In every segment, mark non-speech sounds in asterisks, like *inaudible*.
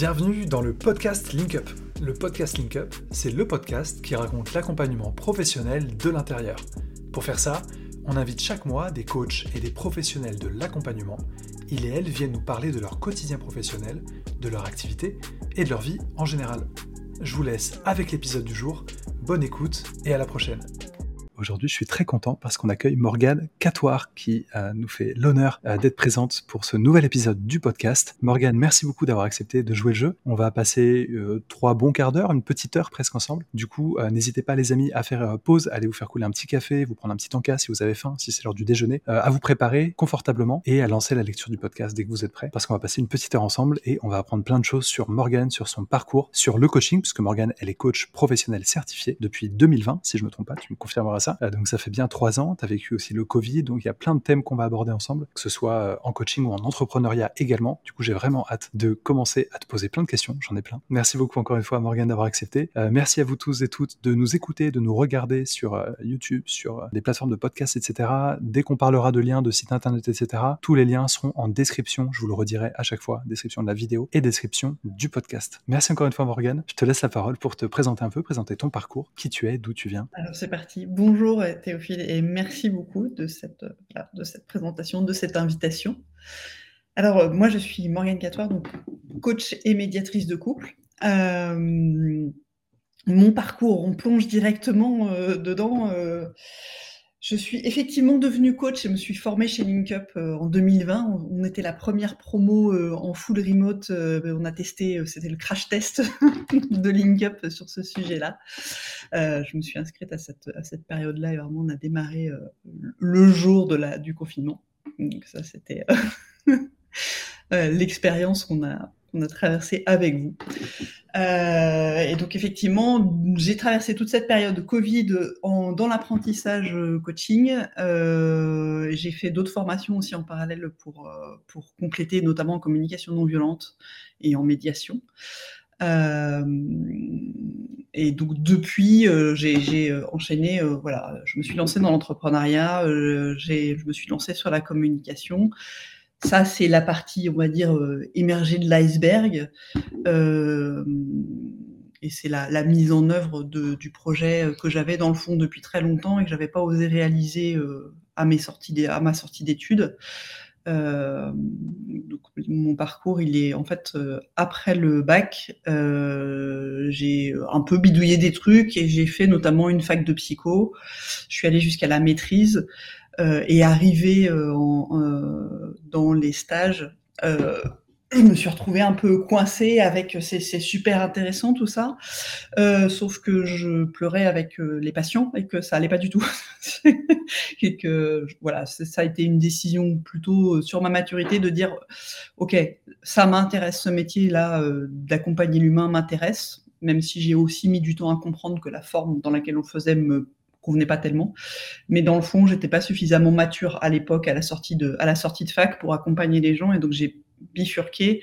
Bienvenue dans le podcast Link Up. Le podcast Link Up, c'est le podcast qui raconte l'accompagnement professionnel de l'intérieur. Pour faire ça, on invite chaque mois des coachs et des professionnels de l'accompagnement. Ils et elles viennent nous parler de leur quotidien professionnel, de leur activité et de leur vie en général. Je vous laisse avec l'épisode du jour. Bonne écoute et à la prochaine. Aujourd'hui, je suis très content parce qu'on accueille Morgane Catoire qui euh, nous fait l'honneur euh, d'être présente pour ce nouvel épisode du podcast. Morgane, merci beaucoup d'avoir accepté de jouer le jeu. On va passer euh, trois bons quarts d'heure, une petite heure presque ensemble. Du coup, n'hésitez pas les amis à faire pause, à aller vous faire couler un petit café, vous prendre un petit encas si vous avez faim, si c'est l'heure du déjeuner, à vous préparer confortablement et à lancer la lecture du podcast dès que vous êtes prêts parce qu'on va passer une petite heure ensemble et on va apprendre plein de choses sur Morgane, sur son parcours, sur le coaching puisque Morgane, elle est coach professionnel certifié depuis 2020 si je me trompe pas, tu me confirmeras ça euh, donc ça fait bien trois ans. Tu as vécu aussi le Covid. Donc il y a plein de thèmes qu'on va aborder ensemble, que ce soit euh, en coaching ou en entrepreneuriat également. Du coup, j'ai vraiment hâte de commencer à te poser plein de questions. J'en ai plein. Merci beaucoup encore une fois, Morgane, d'avoir accepté. Euh, merci à vous tous et toutes de nous écouter, de nous regarder sur YouTube, sur des plateformes de podcast, etc. Dès qu'on parlera de liens, de sites internet, etc., tous les liens seront en description. Je vous le redirai à chaque fois. Description de la vidéo et description du podcast. Merci encore une fois, Morgane. Je te laisse la parole pour te présenter un peu, présenter ton parcours, qui tu es, d'où tu viens. Alors c'est parti. Bonjour Bonjour Théophile et merci beaucoup de cette, de cette présentation, de cette invitation. Alors euh, moi je suis Morgane Catoire, coach et médiatrice de couple. Euh, mon parcours, on plonge directement euh, dedans. Je suis effectivement devenue coach et me suis formée chez LinkUp euh, en 2020. On, était la première promo euh, en full remote. Euh, on a testé, c'était le crash test *laughs* de LinkUp sur ce sujet-là. je me suis inscrite à cette, à cette période-là et vraiment on a démarré le jour de la, du confinement. Donc ça, c'était *laughs* l'expérience qu'on a, qu'on a traversée avec vous. Euh, et donc effectivement, j'ai traversé toute cette période de Covid dans l'apprentissage euh, coaching. Euh, j'ai fait d'autres formations aussi en parallèle pour, pour compléter, notamment en communication non violente et en médiation. Et donc depuis, j'ai enchaîné. voilà, je me suis lancée dans l'entrepreneuriat. je me suis lancée sur la communication. Ça, c'est la partie, on va dire, euh, émergée de l'iceberg. Euh, et c'est la, mise en œuvre du projet euh, que j'avais dans le fond depuis très longtemps et que j'avais pas osé réaliser à, mes sorties à ma sortie d'études. Donc, mon parcours, il est en fait après le bac, j'ai un peu bidouillé des trucs et j'ai fait notamment une fac de psycho. Je suis allée jusqu'à la maîtrise et arrivé euh, euh, dans les stages, je me suis retrouvée un peu coincée avec c'est super intéressant tout ça, euh, sauf que je pleurais avec les patients et que ça allait pas du tout. *laughs* Et que voilà ça a été une décision plutôt sur ma maturité de dire ok ça m'intéresse ce métier là d'accompagner l'humain m'intéresse même si j'ai aussi mis du temps à comprendre que la forme dans laquelle on faisait me convenait pas tellement. Mais dans le fond, j'étais pas suffisamment mature à l'époque, à la sortie de, à la sortie de fac, pour accompagner les gens, et donc j'ai bifurqué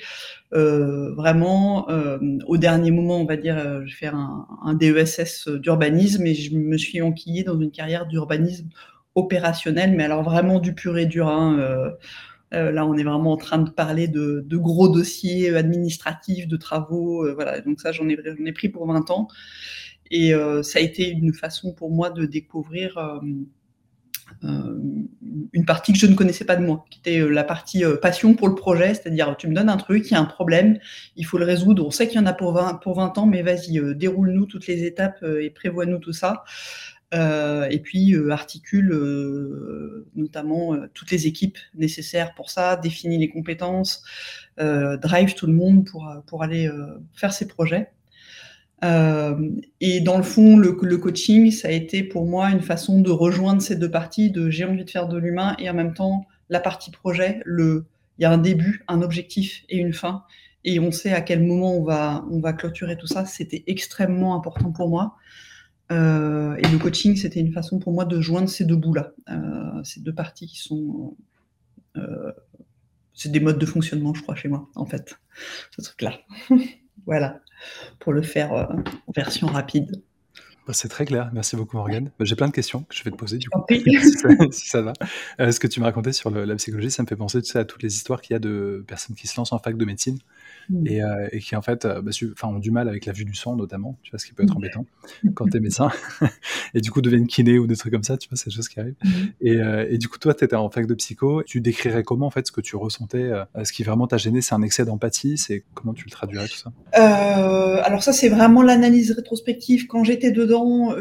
euh, vraiment euh, au dernier moment, on va dire, euh, je vais faire un, un DESS d'urbanisme et je me suis enquillée dans une carrière d'urbanisme opérationnel, mais alors vraiment du pur et dur. Hein, là, on est vraiment en train de parler de, gros dossiers administratifs, de travaux, voilà. Donc ça, j'en ai, ai pris pour 20 ans. Et euh, ça a été une façon pour moi de découvrir euh, euh, une partie que je ne connaissais pas de moi, qui était la partie passion pour le projet, c'est-à-dire tu me donnes un truc, il y a un problème, il faut le résoudre, on sait qu'il y en a pour 20, pour 20 ans, mais vas-y, déroule-nous toutes les étapes et prévois-nous tout ça. Et puis articule notamment toutes les équipes nécessaires pour ça, définit les compétences, drive tout le monde pour, pour aller faire ses projets. Euh, et dans le fond, le, le, coaching, ça a été pour moi une façon de rejoindre ces deux parties, de j'ai envie de faire de l'humain et en même temps la partie projet, le, il y a un début, un objectif et une fin, et on sait à quel moment on va, on va clôturer tout ça. C'était extrêmement important pour moi. Euh, et le coaching, c'était une façon pour moi de joindre ces deux bouts-là, euh, ces deux parties qui sont, c'est des modes de fonctionnement, je crois, chez moi, en fait, ce truc-là. *laughs* voilà pour le faire euh, en version rapide. Bah, c'est très clair. Merci beaucoup, Morgane. Bah, j'ai plein de questions que je vais te poser, du coup, *laughs* si ça, va. Euh, ce que tu me racontais sur la psychologie, ça me fait penser à toutes les histoires qu'il y a de personnes qui se lancent en fac de médecine Mmh. Euh, et, qui en fait euh, bah, ont du mal avec la vue du sang notamment, tu vois, ce qui peut être mmh. embêtant quand tu es médecin, *laughs* et du coup deviennent kiné ou des trucs comme ça, tu vois, c'est des choses qui arrivent. Mmh. Euh, et, du coup, toi, tu étais en fac de psycho, tu décrirais comment en fait ce que tu ressentais, ce qui vraiment t'a gêné, c'est un excès d'empathie, c'est comment tu le traduirais tout ça? Alors ça, c'est vraiment l'analyse rétrospective. Quand j'étais dedans,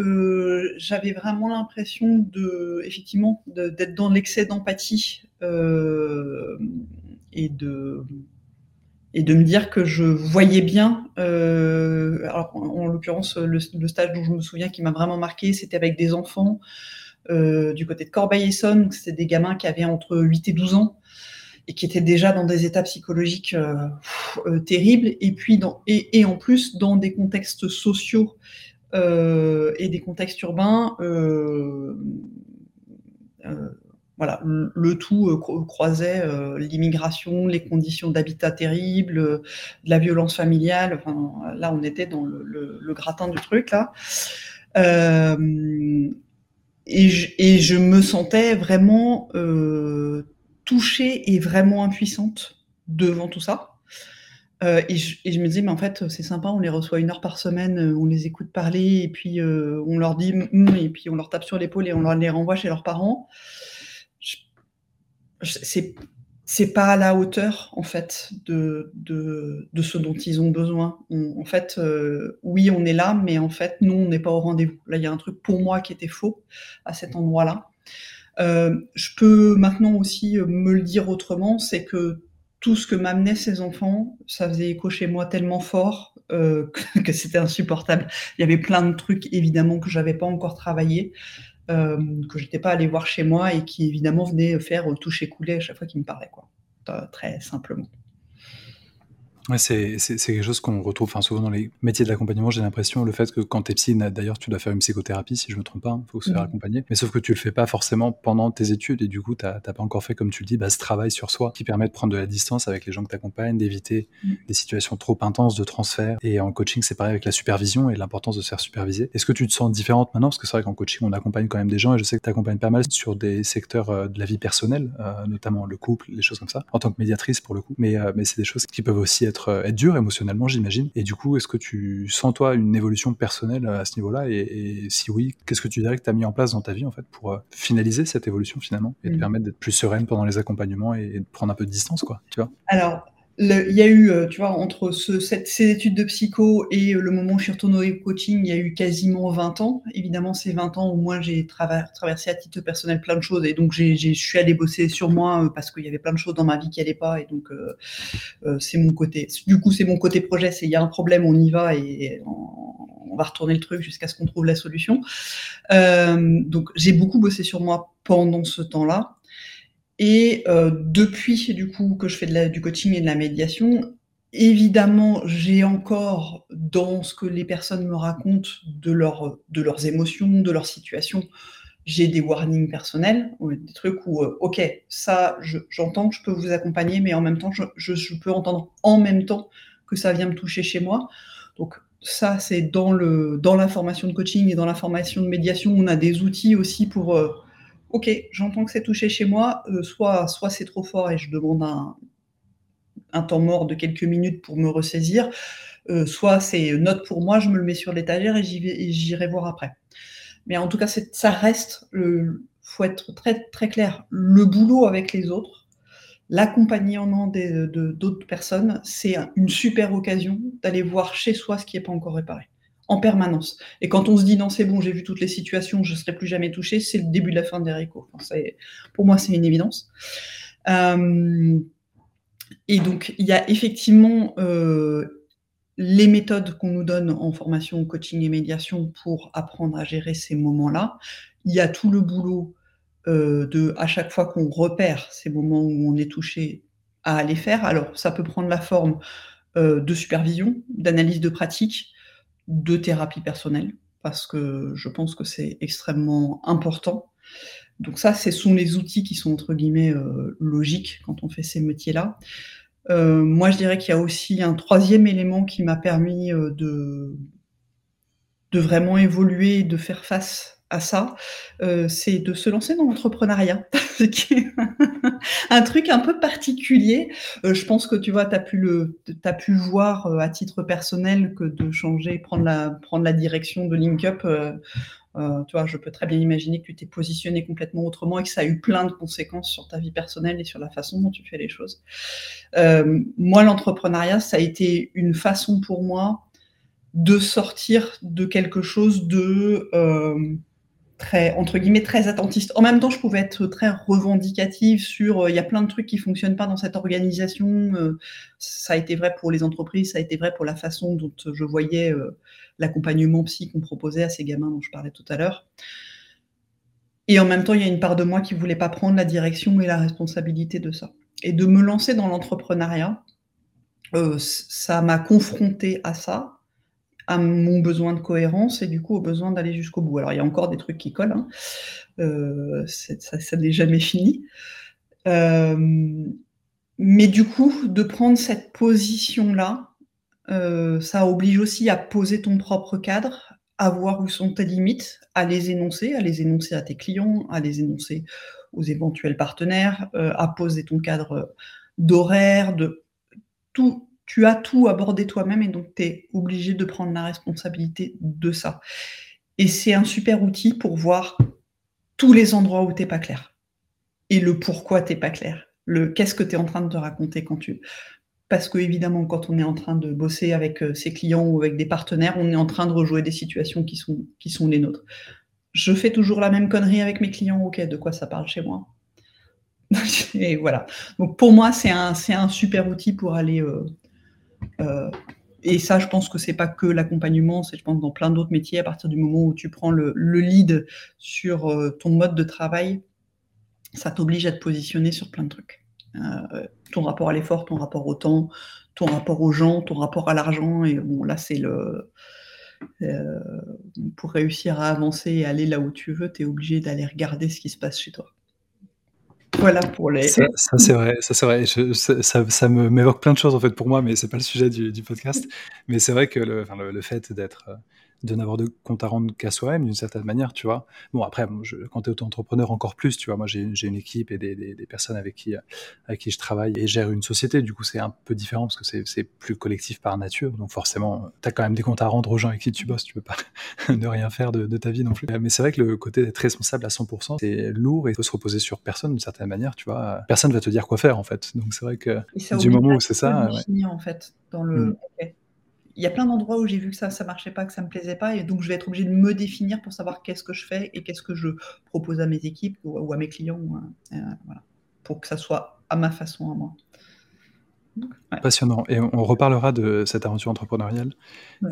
j'avais vraiment l'impression de, effectivement, d'être dans l'excès d'empathie et de et de me dire que je voyais bien, euh, alors en, l'occurrence le, stage dont je me souviens qui m'a vraiment marqué, c'était avec des enfants euh, du côté de Corbeil-Essonne, c'était des gamins qui avaient entre 8 et 12 ans et qui étaient déjà dans des états psychologiques euh, terribles, et puis et, en plus dans des contextes sociaux et des contextes urbains voilà, le tout euh, croisait euh, l'immigration, les conditions d'habitat terribles, euh, de la violence familiale. Enfin, là, on était dans le, gratin du truc là. et, je, me sentais vraiment touchée et vraiment impuissante devant tout ça. et, je, me disais, mais en fait, c'est sympa, on les reçoit une heure par semaine, on les écoute parler, et puis on leur dit, et puis on leur tape sur l'épaule et on leur les renvoie chez leurs parents c'est c'est pas à la hauteur en fait de, de, de ce dont ils ont besoin. en fait, euh, oui, on est là, mais en fait, nous, on n'est pas au rendez-vous. Là, il y a un truc pour moi qui était faux à cet endroit-là. Euh, je peux maintenant aussi euh, me le dire autrement, c'est que tout ce que m'amenaient ces enfants, ça faisait écho chez moi tellement fort euh, que, *laughs* que c'était insupportable. Il y avait plein de trucs évidemment que j'avais pas encore travaillé. Euh, que je n'étais pas allé voir chez moi et qui évidemment venait faire toucher couler à chaque fois qu'il me parlait, quoi. Très simplement. Ouais, c'est quelque chose qu'on retrouve enfin, souvent dans les métiers de l'accompagnement. J'ai l'impression, le fait que quand tu es psy, d'ailleurs, tu dois faire une psychothérapie, si je me trompe pas, il hein, faut se faire mmh. accompagner. Mais sauf que tu le fais pas forcément pendant tes études et du coup, tu n'as pas encore fait, comme tu le dis, bah, ce travail sur soi qui permet de prendre de la distance avec les gens que tu accompagnes, d'éviter mmh. des situations trop intenses de transfert. Et en coaching, c'est pareil avec la supervision et l'importance de se faire superviser. Est-ce que tu te sens différente maintenant? Parce que c'est vrai qu'en coaching, on accompagne quand même des gens et je sais que tu accompagnes pas mal sur des secteurs euh, de la vie personnelle, euh, notamment le couple, les choses comme ça, en tant que médiatrice pour le coup. Mais, euh, mais c'est des choses qui peuvent aussi être, être dures émotionnellement j'imagine. Et du coup, est-ce que tu sens, toi, une évolution personnelle à ce niveau-là? Et, si oui, qu'est-ce que tu dirais que tu as mis en place dans ta vie, en fait, pour euh, finaliser cette évolution, finalement, et te mmh. permettre d'être plus sereine pendant les accompagnements et, de prendre un peu de distance, quoi, tu vois? Alors, il y a eu, euh, tu vois, entre ce, ces études de psycho et euh, le moment où je suis retournée au coaching, il y a eu quasiment 20 ans. Évidemment, ces 20 ans, au moins, j'ai traversé à titre personnel plein de choses. Et donc, je suis allée bosser sur moi euh, parce qu'il y avait plein de choses dans ma vie qui n'allaient pas. Et donc, c'est mon côté. Du coup, c'est mon côté projet. C'est il y a un problème, on y va et on, va retourner le truc jusqu'à ce qu'on trouve la solution. donc, j'ai beaucoup bossé sur moi pendant ce temps-là. Et euh, depuis du coup que je fais du coaching et de la médiation, évidemment, j'ai encore dans ce que les personnes me racontent de, leur, de leurs émotions, de leur situation, j'ai des warnings personnels, des trucs où, euh, ok, ça, j'entends que je peux vous accompagner, mais en même temps, je, je, je, peux entendre en même temps que ça vient me toucher chez moi. Donc ça, c'est dans, dans la formation de coaching et dans la formation de médiation, on a des outils aussi pour... Euh, ok, j'entends que c'est touché chez moi, euh, soit, soit c'est trop fort et je demande un, temps mort de quelques minutes pour me ressaisir, euh, soit c'est note pour moi, je me le mets sur l'étagère et j'irai voir après. Mais en tout cas, ça reste, il faut être très, très clair, le boulot avec les autres, l'accompagnement d'autres personnes, c'est une super occasion d'aller voir chez soi ce qui n'est pas encore réparé en permanence. Et quand on se dit non, c'est bon, j'ai vu toutes les situations, je ne serai plus jamais touché, c'est le début de la fin des haricots. pour moi, c'est une évidence. Euh, et donc, il y a effectivement euh, les méthodes qu'on nous donne en formation, coaching et médiation pour apprendre à gérer ces moments-là. Il y a tout le boulot euh, de, à chaque fois qu'on repère ces moments où on est touché, à aller faire. Alors, ça peut prendre la forme de supervision, d'analyse de pratique, de thérapie personnelle, parce que je pense que c'est extrêmement important. Donc ça, ce sont les outils qui sont entre guillemets euh, logiques quand on fait ces métiers-là. Euh, moi, je dirais qu'il y a aussi un troisième élément qui m'a permis euh, de, de vraiment évoluer, de faire face à ça, euh, c'est de se lancer dans l'entrepreneuriat, *laughs* un truc un peu particulier. Euh, je pense que tu vois, tu as pu pu voir euh, à titre personnel que de changer, prendre la, prendre la direction de LinkUp. tu je peux très bien imaginer que tu t'es positionné complètement autrement et que ça a eu plein de conséquences sur ta vie personnelle et sur la façon dont tu fais les choses. moi, l'entrepreneuriat, ça a été une façon pour moi de sortir de quelque chose de très entre guillemets très attentiste. En même temps, je pouvais être très revendicative sur euh, il y a plein de trucs qui fonctionnent pas dans cette organisation. Euh, ça a été vrai pour les entreprises, ça a été vrai pour la façon dont je voyais euh, l'accompagnement psy qu'on proposait à ces gamins dont je parlais tout à l'heure. Et en même temps, il y a une part de moi qui voulait pas prendre la direction et la responsabilité de ça. Et de me lancer dans l'entrepreneuriat, ça m'a confronté à ça à mon besoin de cohérence et du coup au besoin d'aller jusqu'au bout. Alors il y a encore des trucs qui collent, hein. euh, ça, n'est jamais fini. Euh, mais du coup, de prendre cette position-là, euh, ça oblige aussi à poser ton propre cadre, à voir où sont tes limites, à les énoncer, à les énoncer à tes clients, à les énoncer aux éventuels partenaires, à poser ton cadre d'horaire, de tout, tu as tout abordé toi-même et donc tu es obligé de prendre la responsabilité de ça. Et c'est un super outil pour voir tous les endroits où tu n'es pas clair et le pourquoi tu n'es pas clair. Le qu'est-ce que tu es en train de te raconter quand tu. Parce que, évidemment, quand on est en train de bosser avec euh, ses clients ou avec des partenaires, on est en train de rejouer des situations qui sont, les nôtres. Je fais toujours la même connerie avec mes clients, ok, de quoi ça parle chez moi? *laughs* Et voilà. Donc pour moi, c'est un, super outil pour aller euh, et ça, je pense que c'est pas que l'accompagnement, c'est je pense dans plein d'autres métiers, à partir du moment où tu prends le, lead sur euh, ton mode de travail, ça t'oblige à te positionner sur plein de trucs. Euh, ton rapport à l'effort, ton rapport au temps, ton rapport aux gens, ton rapport à l'argent. Et bon, là, c'est le. pour réussir à avancer et aller là où tu veux, tu es obligé d'aller regarder ce qui se passe chez toi. Voilà pour les. Ça, c'est vrai, ça c'est vrai. ça, ça, m'évoque plein de choses en fait pour moi, mais c'est pas le sujet du, podcast. Mais c'est vrai que le fait d'être euh, de n'avoir de compte à rendre qu'à soi-même d'une certaine manière, tu vois. Bon, après, je, quand tu es auto-entrepreneur, encore plus, tu vois. Moi, j'ai une équipe et des, des, des, personnes avec qui, avec qui je travaille et gère une société. Du coup, c'est un peu différent parce que c'est plus collectif par nature. Donc, forcément, tu as quand même des comptes à rendre aux gens avec qui tu bosses. Tu peux pas *laughs* ne rien faire de, de, ta vie non plus. Mais c'est vrai que le côté d'être responsable à 100%, c'est lourd et faut se reposer sur personne d'une certaine manière, tu vois. Personne va te dire quoi faire, en fait. Donc, c'est vrai que du moment où c'est ça. Ouais. en fait, dans le. Mmh il y a plein d'endroits où j'ai vu que ça ça marchait pas, que ça me plaisait pas, et donc je vais être obligée de me définir pour savoir qu'est-ce que je fais et qu'est-ce que je propose à mes équipes ou, à mes clients, euh, pour que ça soit à ma façon à moi. Passionnant. Et on reparlera de cette aventure entrepreneuriale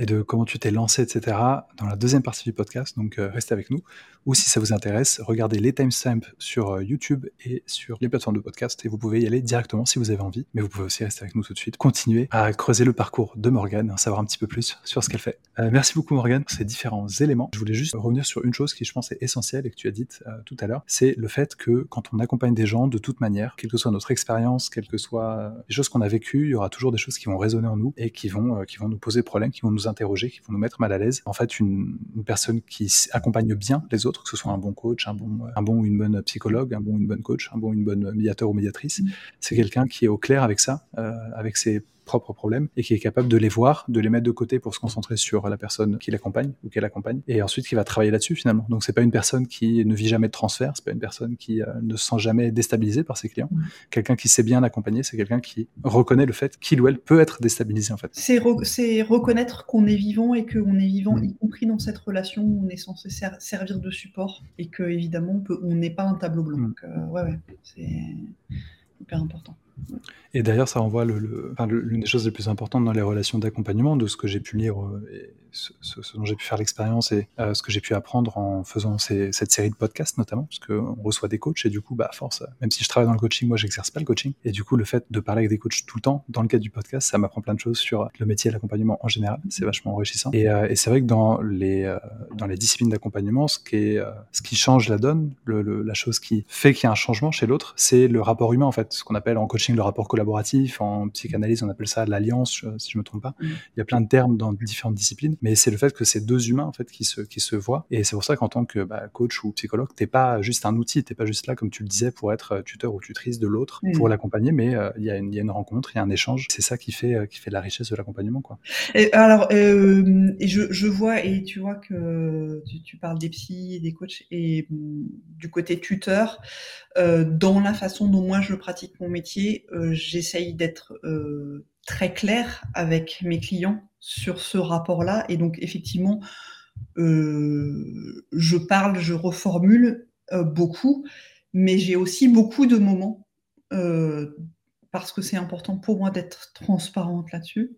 et de comment tu t'es lancé, etc. dans la deuxième partie du podcast. Donc, euh, restez avec nous. Ou si ça vous intéresse, regardez les timestamps sur euh, YouTube et sur les plateformes de podcast et vous pouvez y aller directement si vous avez envie. Mais vous pouvez aussi rester avec nous tout de suite. Continuer à creuser le parcours de Morgane, en savoir un petit peu plus sur ce qu'elle fait. Euh, merci beaucoup, Morgane, pour ces différents éléments. Je voulais juste revenir sur une chose qui, je pense, est essentielle et que tu as dite tout à l'heure. C'est le fait que quand on accompagne des gens, de toute manière, quelle que soit notre expérience, quelles que soient les choses qu'on a il y aura toujours des choses qui vont résonner en nous et qui vont, euh, qui vont nous poser problème, qui vont nous interroger, qui vont nous mettre mal à l'aise. En fait, une, personne qui accompagne bien les autres, que ce soit un bon coach, un bon, un bon ou une bonne psychologue, un bon ou une bonne coach, un bon ou une bonne médiateur ou médiatrice, mmh. c'est quelqu'un qui est au clair avec ça, euh, avec ses propres problèmes et qui est capable de les voir, de les mettre de côté pour se concentrer sur la personne qui l'accompagne ou qu'elle accompagne et ensuite qui va travailler là-dessus finalement. Donc c'est pas une personne qui ne vit jamais de transfert, c'est pas une personne qui euh, ne se sent jamais déstabilisée par ses clients. Quelqu'un qui sait bien accompagner, c'est quelqu'un qui reconnaît le fait qu'il ou elle peut être déstabilisé en fait. C'est reconnaître qu'on est vivant et qu'on est vivant, mm. y compris dans cette relation où on est censé servir de support et que évidemment on n'est pas un tableau blanc. Mm. Donc, euh, ouais, ouais, c'est hyper important. Et d'ailleurs, ça renvoie l'une des choses les plus importantes dans les relations d'accompagnement, de ce que j'ai pu lire euh, ce, dont j'ai pu faire l'expérience et euh, ce que j'ai pu apprendre en faisant cette série de podcasts notamment, parce qu'on reçoit des coachs et du coup, bah, force, même si je travaille dans le coaching, moi, j'exerce pas le coaching. Et du coup, le fait de parler avec des coachs tout le temps, dans le cadre du podcast, ça m'apprend plein de choses sur le métier et l'accompagnement en général. C'est vachement enrichissant. Et, euh, c'est vrai que dans les, disciplines d'accompagnement, ce, qui change la donne, la chose qui fait qu'il y a un changement chez l'autre, c'est le rapport humain, en fait, ce qu'on appelle en coaching coaching, le rapport collaboratif. En psychanalyse, on appelle ça l'alliance, si je me trompe pas. Mm. Il y a plein de termes dans différentes disciplines, mais c'est le fait que c'est deux humains en fait qui se qui se voient. Et c'est pour ça qu'en tant que bah, coach ou psychologue, t'es pas juste un outil, t'es pas juste là comme tu le disais pour être tuteur ou tutrice de l'autre, mm. pour l'accompagner, mais il y, a une, y a une rencontre, il y a un échange. C'est ça qui fait qui fait la richesse de l'accompagnement, quoi. Et alors, et je, je, vois et tu vois que tu, tu parles des psys, des coachs et mm, du côté tuteur. Euh, dans la façon dont moi je pratique mon métier, euh, j'essaye d'être euh, très clair avec mes clients sur ce rapport-là. Et donc effectivement, je parle, je reformule beaucoup, mais j'ai aussi beaucoup de moments, parce que c'est important pour moi d'être transparente là-dessus,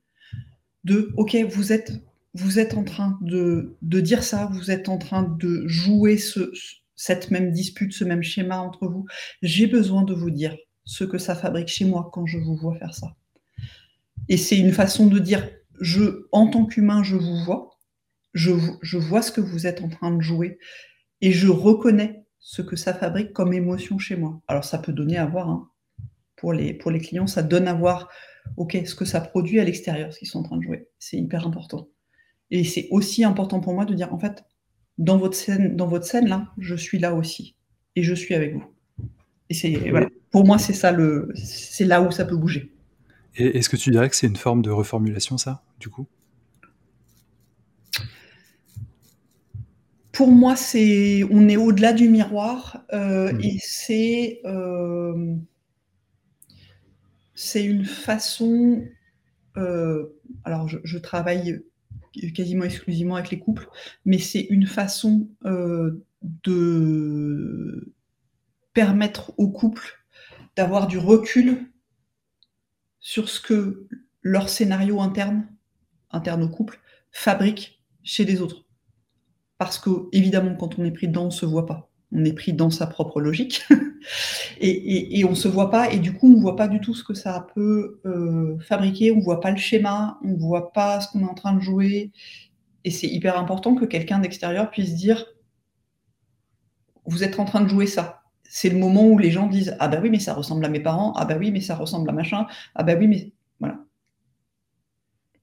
de, OK, vous êtes, vous êtes en train de, dire ça, vous êtes en train de jouer ce cette même dispute, ce même schéma entre vous. J'ai besoin de vous dire ce que ça fabrique chez moi quand je vous vois faire ça. Et c'est une façon de dire, je, en tant qu'humain, je vous vois, je, je vois ce que vous êtes en train de jouer, et je reconnais ce que ça fabrique comme émotion chez moi. Alors ça peut donner à voir, hein. pour, les, pour les clients, ça donne à voir, ok, ce que ça produit à l'extérieur, ce qu'ils sont en train de jouer. C'est hyper important. Et c'est aussi important pour moi de dire, en fait, dans votre scène, dans votre scène là, je suis là aussi et je suis avec vous. Et c'est voilà. Pour moi, c'est ça le, c'est là où ça peut bouger. Et est-ce que tu dirais que c'est une forme de reformulation, ça, du coup? Pour moi, c'est, on est au-delà du miroir euh, mmh. et c'est, euh, c'est une façon. Euh, alors, je, je, travaille quasiment exclusivement avec les couples, mais c'est une façon de permettre aux couples d'avoir du recul sur ce que leur scénario interne, interne au couple, fabrique chez les autres. Parce que, évidemment, quand on est pris dedans, on ne se voit pas. On est pris dans sa propre logique. *laughs* et, on ne se voit pas, et du coup, on ne voit pas du tout ce que ça peut euh, fabriquer, on ne voit pas le schéma, on ne voit pas ce qu'on est en train de jouer. Et c'est hyper important que quelqu'un d'extérieur puisse dire Vous êtes en train de jouer ça. C'est le moment où les gens disent Ah bah oui, mais ça ressemble à mes parents, ah bah oui, mais ça ressemble à machin, ah bah oui, mais. Voilà.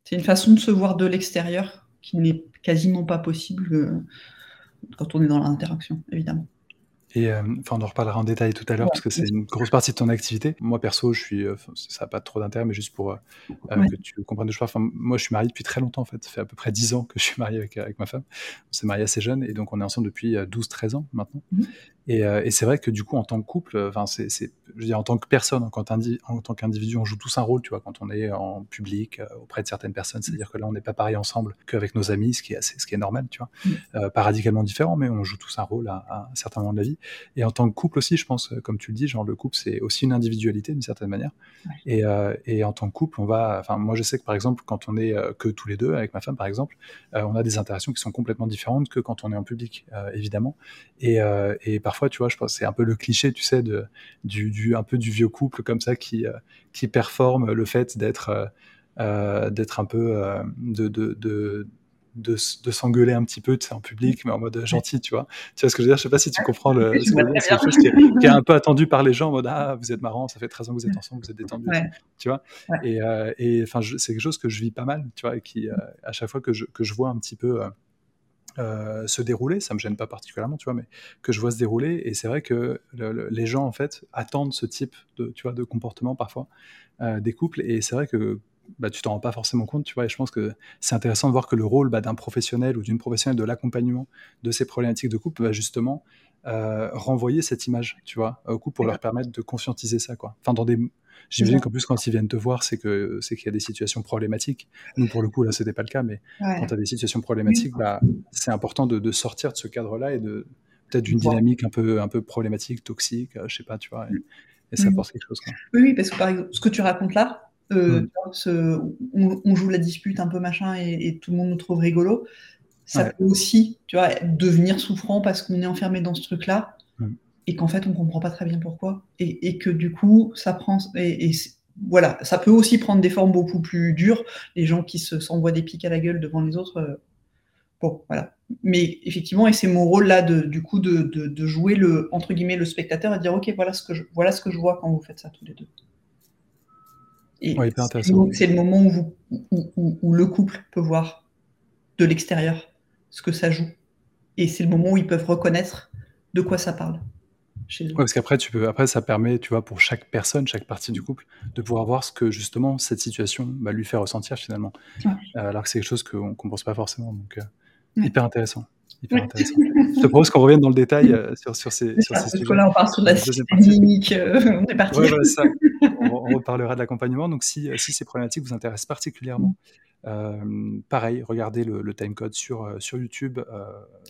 C'est une façon de se voir de l'extérieur qui n'est quasiment pas possible euh, quand on est dans l'interaction, évidemment. Et euh, enfin, on en reparlera en détail tout à l'heure parce que c'est une grosse partie de ton activité. Moi, perso, je suis, euh, ça n'a pas trop d'intérêt, mais juste pour euh, que tu comprennes de je Enfin, moi, je suis marié depuis très longtemps en fait. Ça fait à peu près 10 ans que je suis marié avec, avec ma femme. On s'est marié assez jeune et donc on est ensemble depuis 12-13 ans maintenant. Mmh. Et, et c'est vrai que du coup, en tant que couple, enfin, c'est, je veux dire, en tant que personne, quand en tant qu'individu, on joue tous un rôle, tu vois, quand on est en public auprès de certaines personnes. C'est-à-dire que là, on n'est pas pareil ensemble qu'avec nos amis, ce qui est assez, ce qui est normal, tu vois. Mmh. pas radicalement différent, mais on joue tous un rôle à, à un certain moment de la vie. Et en tant que couple aussi, je pense, comme tu le dis, genre le couple, c'est aussi une individualité d'une certaine manière. Et, euh, et, en tant que couple, on va, enfin, moi je sais que par exemple, quand on est euh, que tous les deux, avec ma femme par exemple, euh, on a des interactions qui sont complètement différentes que quand on est en public, évidemment. Et, et, parfois, tu vois, je pense c'est un peu le cliché, tu sais, de, du, du, un peu du vieux couple comme ça qui, qui performe le fait d'être d'être un peu de, de, de de, de s'engueuler un petit peu en public, mais en mode gentil, tu vois. Tu vois ce que je veux dire? Je sais pas si tu comprends le. C'est quelque chose qui est, un peu *laughs* attendu par les gens en mode Ah, vous êtes marrant, ça fait 13 ans que vous êtes ensemble, vous êtes détendu, tu vois? Et, euh, et c'est quelque chose que je vis pas mal, tu vois, et qui, euh, à chaque fois que je, que je vois un petit peu. Euh, se dérouler, ça me gêne pas particulièrement, tu vois, mais que je vois se dérouler, et c'est vrai que les gens en fait attendent ce type de, tu vois, de comportement parfois des couples, et c'est vrai que bah, tu t'en rends pas forcément compte, tu vois. Et je pense que c'est intéressant de voir que le rôle bah, d'un professionnel ou d'une professionnelle de l'accompagnement de ces problématiques de couple va justement euh, renvoyer cette image, tu vois, au couple pour leur permettre de conscientiser ça, quoi. Enfin, dans des, j'imagine qu'en plus quand ils viennent te voir, c'est que c'est qu'il y a des situations problématiques. Nous, pour le coup, là, c'était pas le cas, mais quand tu as des situations problématiques, bah, c'est important de, sortir de ce cadre-là et de peut-être d'une dynamique un peu un peu problématique, toxique, euh, je sais pas, tu vois. Et, ça apporte quelque chose. Quoi. Oui, oui, parce que par exemple, ce que tu racontes là, euh, mm. on, joue la dispute un peu machin et, tout le monde nous trouve rigolo. Ça peut aussi, tu vois, devenir souffrant parce qu'on est enfermé dans ce truc-là mm. et qu'en fait on comprend pas très bien pourquoi et, que du coup ça prend et, voilà, ça peut aussi prendre des formes beaucoup plus dures. Les gens qui se s'envoient des pics à la gueule devant les autres. Euh, bon, voilà. Mais effectivement, et c'est mon rôle là, de, du coup, de, de, jouer le entre guillemets le spectateur et dire ok, voilà ce que je voilà ce que je vois quand vous faites ça tous les deux. Et c'est le moment où, où, le couple peut voir de l'extérieur ce que ça joue. Et c'est le moment où ils peuvent reconnaître de quoi ça parle. parce qu'après, tu peux, après, ça permet, tu vois, pour chaque personne, chaque partie du couple, de pouvoir voir ce que justement cette situation va lui faire ressentir finalement. Euh, alors que c'est quelque chose qu'on ne pense pas forcément. Donc, euh, hyper intéressant. Hyper intéressant. Je te propose qu'on revienne dans le détail euh, sur, sur, ces, sur ces sujets. là, on part sur la clinique, on est parti. ça. *laughs* On, reparlera de l'accompagnement. Donc, si, si ces problématiques vous intéressent particulièrement, euh, pareil, regardez le, le timecode sur, euh, sur YouTube. Euh,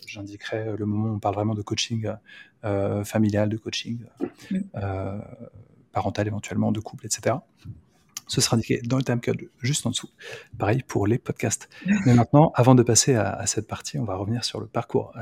j'indiquerai le moment où on parle vraiment de coaching familial, de coaching parental éventuellement, de couple, etc. Ce sera indiqué dans le timecode juste en dessous. Pareil pour les podcasts. Mais maintenant, avant de passer à, cette partie, on va revenir sur le parcours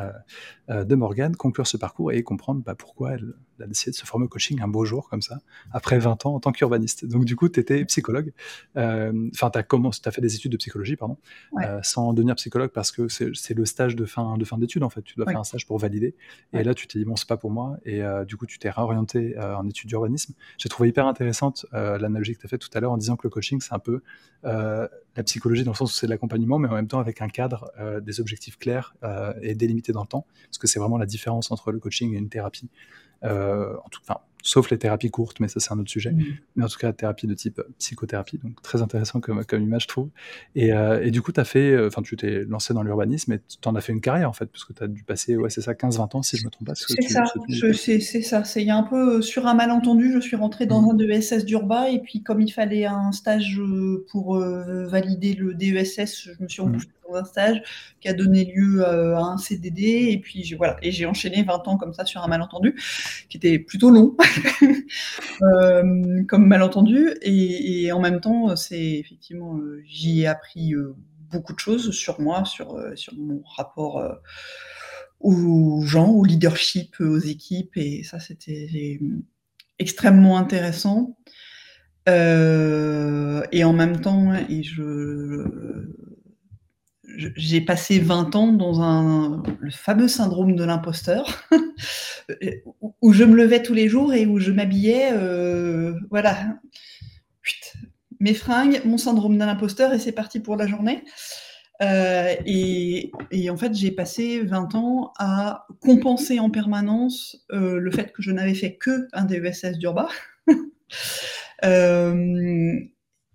de Morgane, conclure ce parcours et comprendre bah, pourquoi elle, a décidé de se former au coaching un beau jour comme ça, après 20 ans en tant qu'urbaniste. Donc du coup, tu étais psychologue, euh, enfin, tu as, fait des études de psychologie, pardon, euh, sans devenir psychologue parce que c'est le stage de fin, de fin d'études, en fait. Tu dois faire un stage pour valider. Et là, tu t'es dit, bon, c'est pas pour moi. Et euh, du coup, tu t'es réorienté en études d'urbanisme. J'ai trouvé hyper intéressante l'analogie que tu as faite tout à l'heure en disant que le coaching, c'est un peu la psychologie dans le sens où c'est de l'accompagnement, mais en même temps avec un cadre, des objectifs clairs et délimités dans le temps, parce que c'est vraiment la différence entre le coaching et une thérapie. Euh, en tout, enfin, sauf les thérapies courtes, mais ça c'est un autre sujet. Mm. Mais en tout cas, thérapie de type psychothérapie, donc très intéressant comme, comme image, je trouve. Et, euh, et du coup, as fait, euh, enfin, tu t'es lancé dans l'urbanisme et tu en as fait une carrière en fait, parce que tu as dû passer, ouais, c'est ça, 15-20 ans si je me trompe pas. C'est ça, c'est ça. Il y a un peu sur un malentendu, je suis rentré dans mm. un DESS d'Urba et puis comme il fallait un stage pour valider le DESS, je me suis mmh un stage qui a donné lieu euh, à un CDD et puis voilà et j'ai enchaîné 20 ans comme ça sur un malentendu qui était plutôt long euh, *laughs* *laughs* comme malentendu et, en même temps c'est effectivement euh, j'y ai appris beaucoup de choses sur moi sur sur mon rapport aux gens au leadership aux équipes et ça c'était extrêmement intéressant. Et en même temps, et je, j'ai passé 20 ans dans un, le fameux syndrome de l'imposteur, *laughs* où je me levais tous les jours et où je m'habillais, euh, voilà, mes fringues, mon syndrome de l'imposteur, et c'est parti pour la journée. Euh, et, en fait, j'ai passé 20 ans à compenser en permanence euh, le fait que je n'avais fait que un DESS d'Urba. *laughs*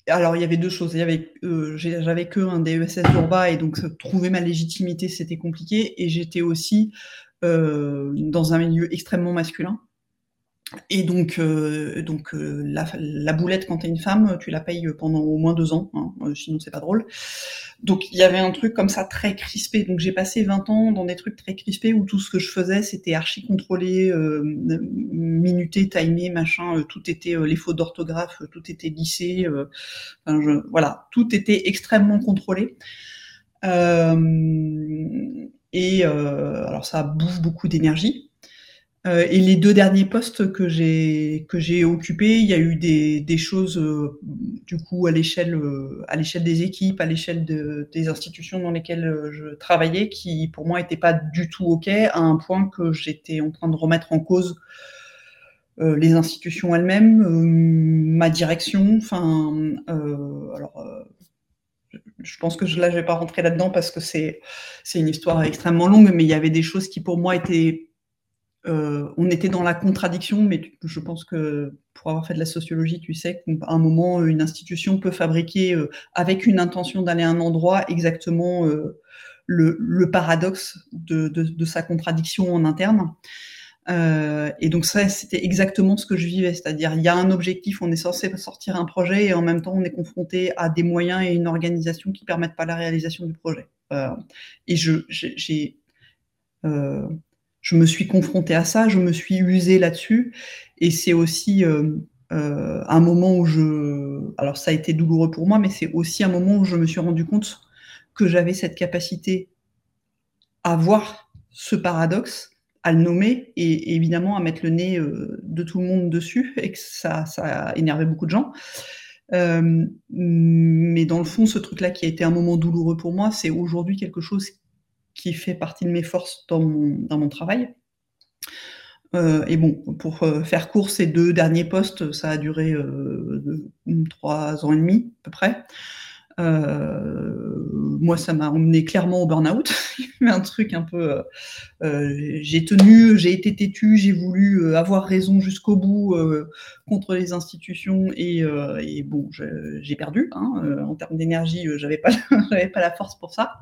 alors il y avait deux choses. Il euh, j'avais que un DESS d'Urba et donc trouver ma légitimité c'était compliqué. Et j'étais aussi euh, dans un milieu extrêmement masculin. Et donc, euh, donc euh, la, boulette, quand tu es une femme, tu la payes pendant au moins deux ans, hein, euh, sinon c'est pas drôle. Donc il y avait un truc comme ça très crispé. Donc j'ai passé 20 ans dans des trucs très crispés où tout ce que je faisais, c'était archi contrôlé, minuté, timé, machin, tout était les fautes d'orthographe, tout était lissé. Enfin, voilà, tout était extrêmement contrôlé. et alors ça bouffe beaucoup d'énergie. Euh, et les deux derniers postes que j'ai que j'ai occupés, il y a eu des, des choses euh, du coup à l'échelle euh, à l'échelle des équipes, à l'échelle de, des institutions dans lesquelles je travaillais, qui pour moi n'étaient pas du tout ok, à un point que j'étais en train de remettre en cause les institutions elles-mêmes, ma direction. Enfin, alors je pense que je, là je vais pas rentrer là-dedans parce que c'est c'est une histoire extrêmement longue, mais il y avait des choses qui pour moi étaient euh, on était dans la contradiction, mais je pense que pour avoir fait de la sociologie, tu sais qu'à un moment, une institution peut fabriquer, euh, avec une intention d'aller à un endroit, exactement euh, le, paradoxe de, sa contradiction en interne. et donc ça, c'était exactement ce que je vivais, c'est-à-dire il y a un objectif, on est censé sortir un projet, et en même temps, on est confronté à des moyens et une organisation qui permettent pas la réalisation du projet. et je, j'ai je me suis confrontée à ça, je me suis usée là-dessus. Et c'est aussi euh, euh, un moment où je... Alors ça a été douloureux pour moi, mais c'est aussi un moment où je me suis rendu compte que j'avais cette capacité à voir ce paradoxe, à le nommer et, évidemment à mettre le nez euh, de tout le monde dessus *laughs* et que ça, ça a énervé beaucoup de gens. mais dans le fond, ce truc-là qui a été un moment douloureux pour moi, c'est aujourd'hui quelque chose qui fait partie de mes forces dans mon, travail. et bon, pour faire court, ces deux derniers postes, ça a duré trois ans et demi à peu près. Euh, moi, ça m'a emmené clairement au burn-out. *laughs* un truc un peu. Euh, euh, j'ai tenu, j'ai été têtu, j'ai voulu avoir raison jusqu'au bout contre les institutions et, bon, j'ai perdu. Hein, en termes d'énergie, j'avais pas, *laughs* pas la force pour ça.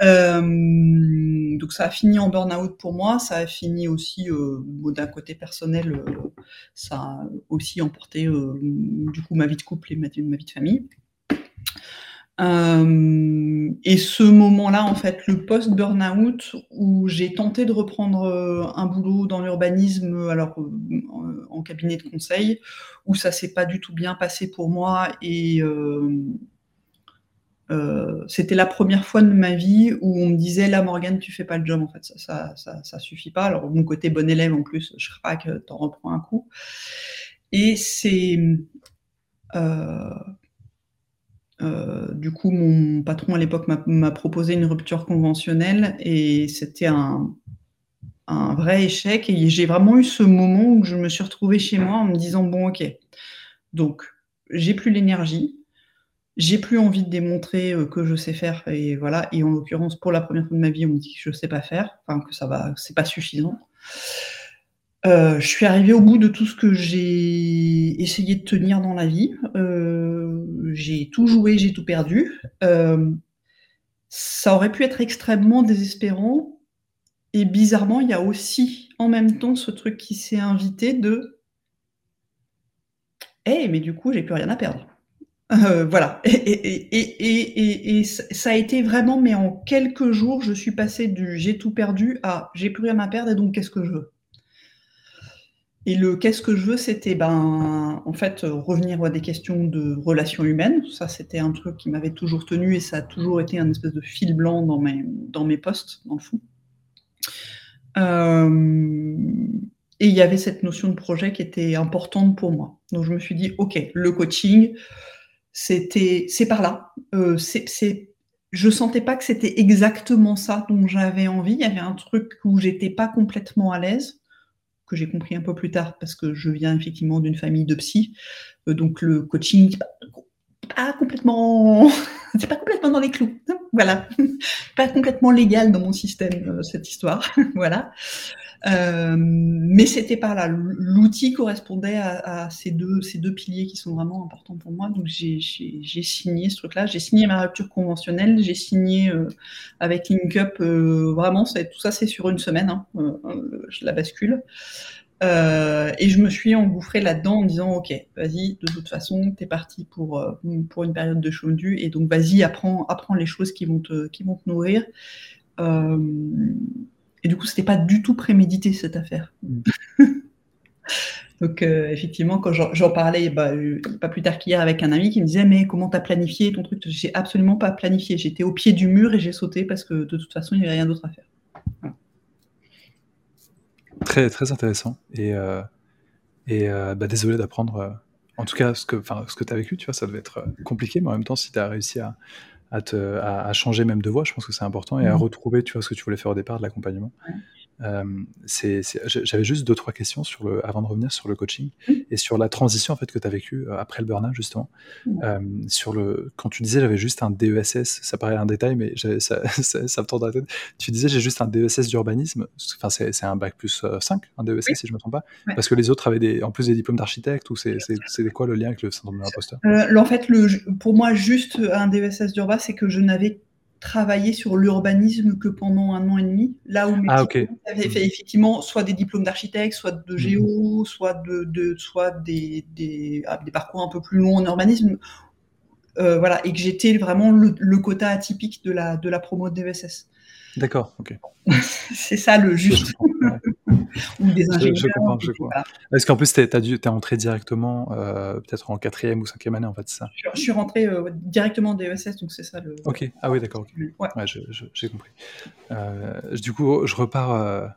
Donc ça a fini en burn-out pour moi. Ça a fini aussi d'un côté personnel. ça a aussi emporté du coup ma vie de couple et ma vie de famille. Euh, et ce moment-là, en fait, le post-burnout, où j'ai tenté de reprendre euh, un boulot dans l'urbanisme, alors euh, en cabinet de conseil, où ça s'est pas du tout bien passé pour moi et c'était la première fois de ma vie où on me disait là Morgane tu fais pas le job en fait. Ça ça, ça, suffit pas. Alors mon côté bon élève en plus je que t'en reprends un coup. Et c'est euh, du coup, mon patron à l'époque m'a proposé une rupture conventionnelle et c'était un, vrai échec. Et j'ai vraiment eu ce moment où je me suis retrouvée chez moi en me disant bon, ok, donc j'ai plus l'énergie, j'ai plus envie de démontrer euh, que je sais faire et voilà. Et en l'occurrence, pour la première fois de ma vie, on me dit que je sais pas faire, que ça va, c'est pas suffisant. Euh, je suis arrivée au bout de tout ce que j'ai essayé de tenir dans la vie. Euh, j'ai tout joué, j'ai tout perdu. Ça aurait pu être extrêmement désespérant. Et bizarrement, il y a aussi en même temps ce truc qui s'est invité de Eh, mais du coup, j'ai plus rien à perdre. Voilà. Et, et, ça a été vraiment, mais en quelques jours, je suis passée du j'ai tout perdu à j'ai plus rien à perdre et donc qu'est-ce que je veux? Et le qu'est-ce que je veux, c'était ben, en fait revenir à des questions de relations humaines. Ça, c'était un truc qui m'avait toujours tenu et ça a toujours été un espèce de fil blanc dans mes, dans mes postes, dans le fond. Euh, et il y avait cette notion de projet qui était importante pour moi. Donc je me suis dit, ok, le coaching, c'était, c'est par là. Euh, c'est, je sentais pas que c'était exactement ça dont j'avais envie. Il y avait un truc où j'étais pas complètement à l'aise que j'ai compris un peu plus tard parce que je viens effectivement d'une famille de psy. Euh, donc le coaching, pas, complètement, *laughs* c'est pas complètement dans les clous. Voilà, *laughs* pas complètement légal dans mon système euh, cette histoire. *laughs* voilà. Euh, mais c'était par là. L'outil correspondait à, ces, deux, ces deux piliers qui sont vraiment importants pour moi. Donc j'ai signé ce truc-là. J'ai signé ma rupture conventionnelle. J'ai signé avec LinkUp. vraiment, tout ça, c'est sur une semaine. Hein, je la bascule. Euh, et je me suis engouffrée là-dedans en disant ok, vas-y, de toute façon, tu es parti pour, pour une période de chômage et donc vas-y, apprends, apprends les choses qui vont te, qui vont te nourrir. Euh, et du coup, c'était pas du tout prémédité cette affaire. *laughs* Donc euh, effectivement, quand j'en parlais, bah, euh, pas plus tard qu'hier avec un ami qui me disait mais comment t'as planifié ton truc? J'ai absolument pas planifié. J'étais au pied du mur et j'ai sauté parce que de toute façon il n'y avait rien d'autre à faire. Très très intéressant et euh, et bah, désolé d'apprendre. en tout cas, ce que ce que tu as vécu, tu vois, ça devait être compliqué, mais en même temps, si tu as réussi à, à, te, à, changer même de voie, je pense que c'est important, et à mmh. retrouver, tu vois, ce que tu voulais faire au départ de l'accompagnement. J'avais juste deux trois questions sur le, avant de revenir sur le coaching mmh. et sur la transition en fait que tu as vécu euh, après le burn-out justement. Mmh. Euh, sur le, quand tu disais j'avais juste un DESS, ça paraît un détail mais ça, *laughs* ça, ça, me tourne dans la tête. Tu disais j'ai juste un DESS d'urbanisme, enfin c'est, un bac plus 5, un DESS si je me trompe pas, parce que les autres avaient des, en plus des diplômes d'architecte ou c'est, quoi le lien avec le syndrome de l'imposteur? En fait, le, pour moi juste un DESS d'urba c'est que je n'avais travaillé sur l'urbanisme que pendant un an et demi, là où mes ah, fait effectivement soit des diplômes d'architecte, soit de géo, mhm. soit, de, soit des, des, ah, des, parcours un peu plus longs en urbanisme. Euh, voilà, et que j'étais vraiment le, quota atypique de la, de la promo de DVSS. D'accord, ok. *laughs* c'est ça le juste. Ou des ingénieurs. Je, comprends, je comprends. Est-ce qu'en plus, tu es, entré directement, euh, peut-être en quatrième ou cinquième année, en fait, ça? Je, suis rentré euh, directement en DESS, donc c'est ça le. Ok, ah oui, d'accord. Ouais. j'ai compris. Euh, du coup, je repars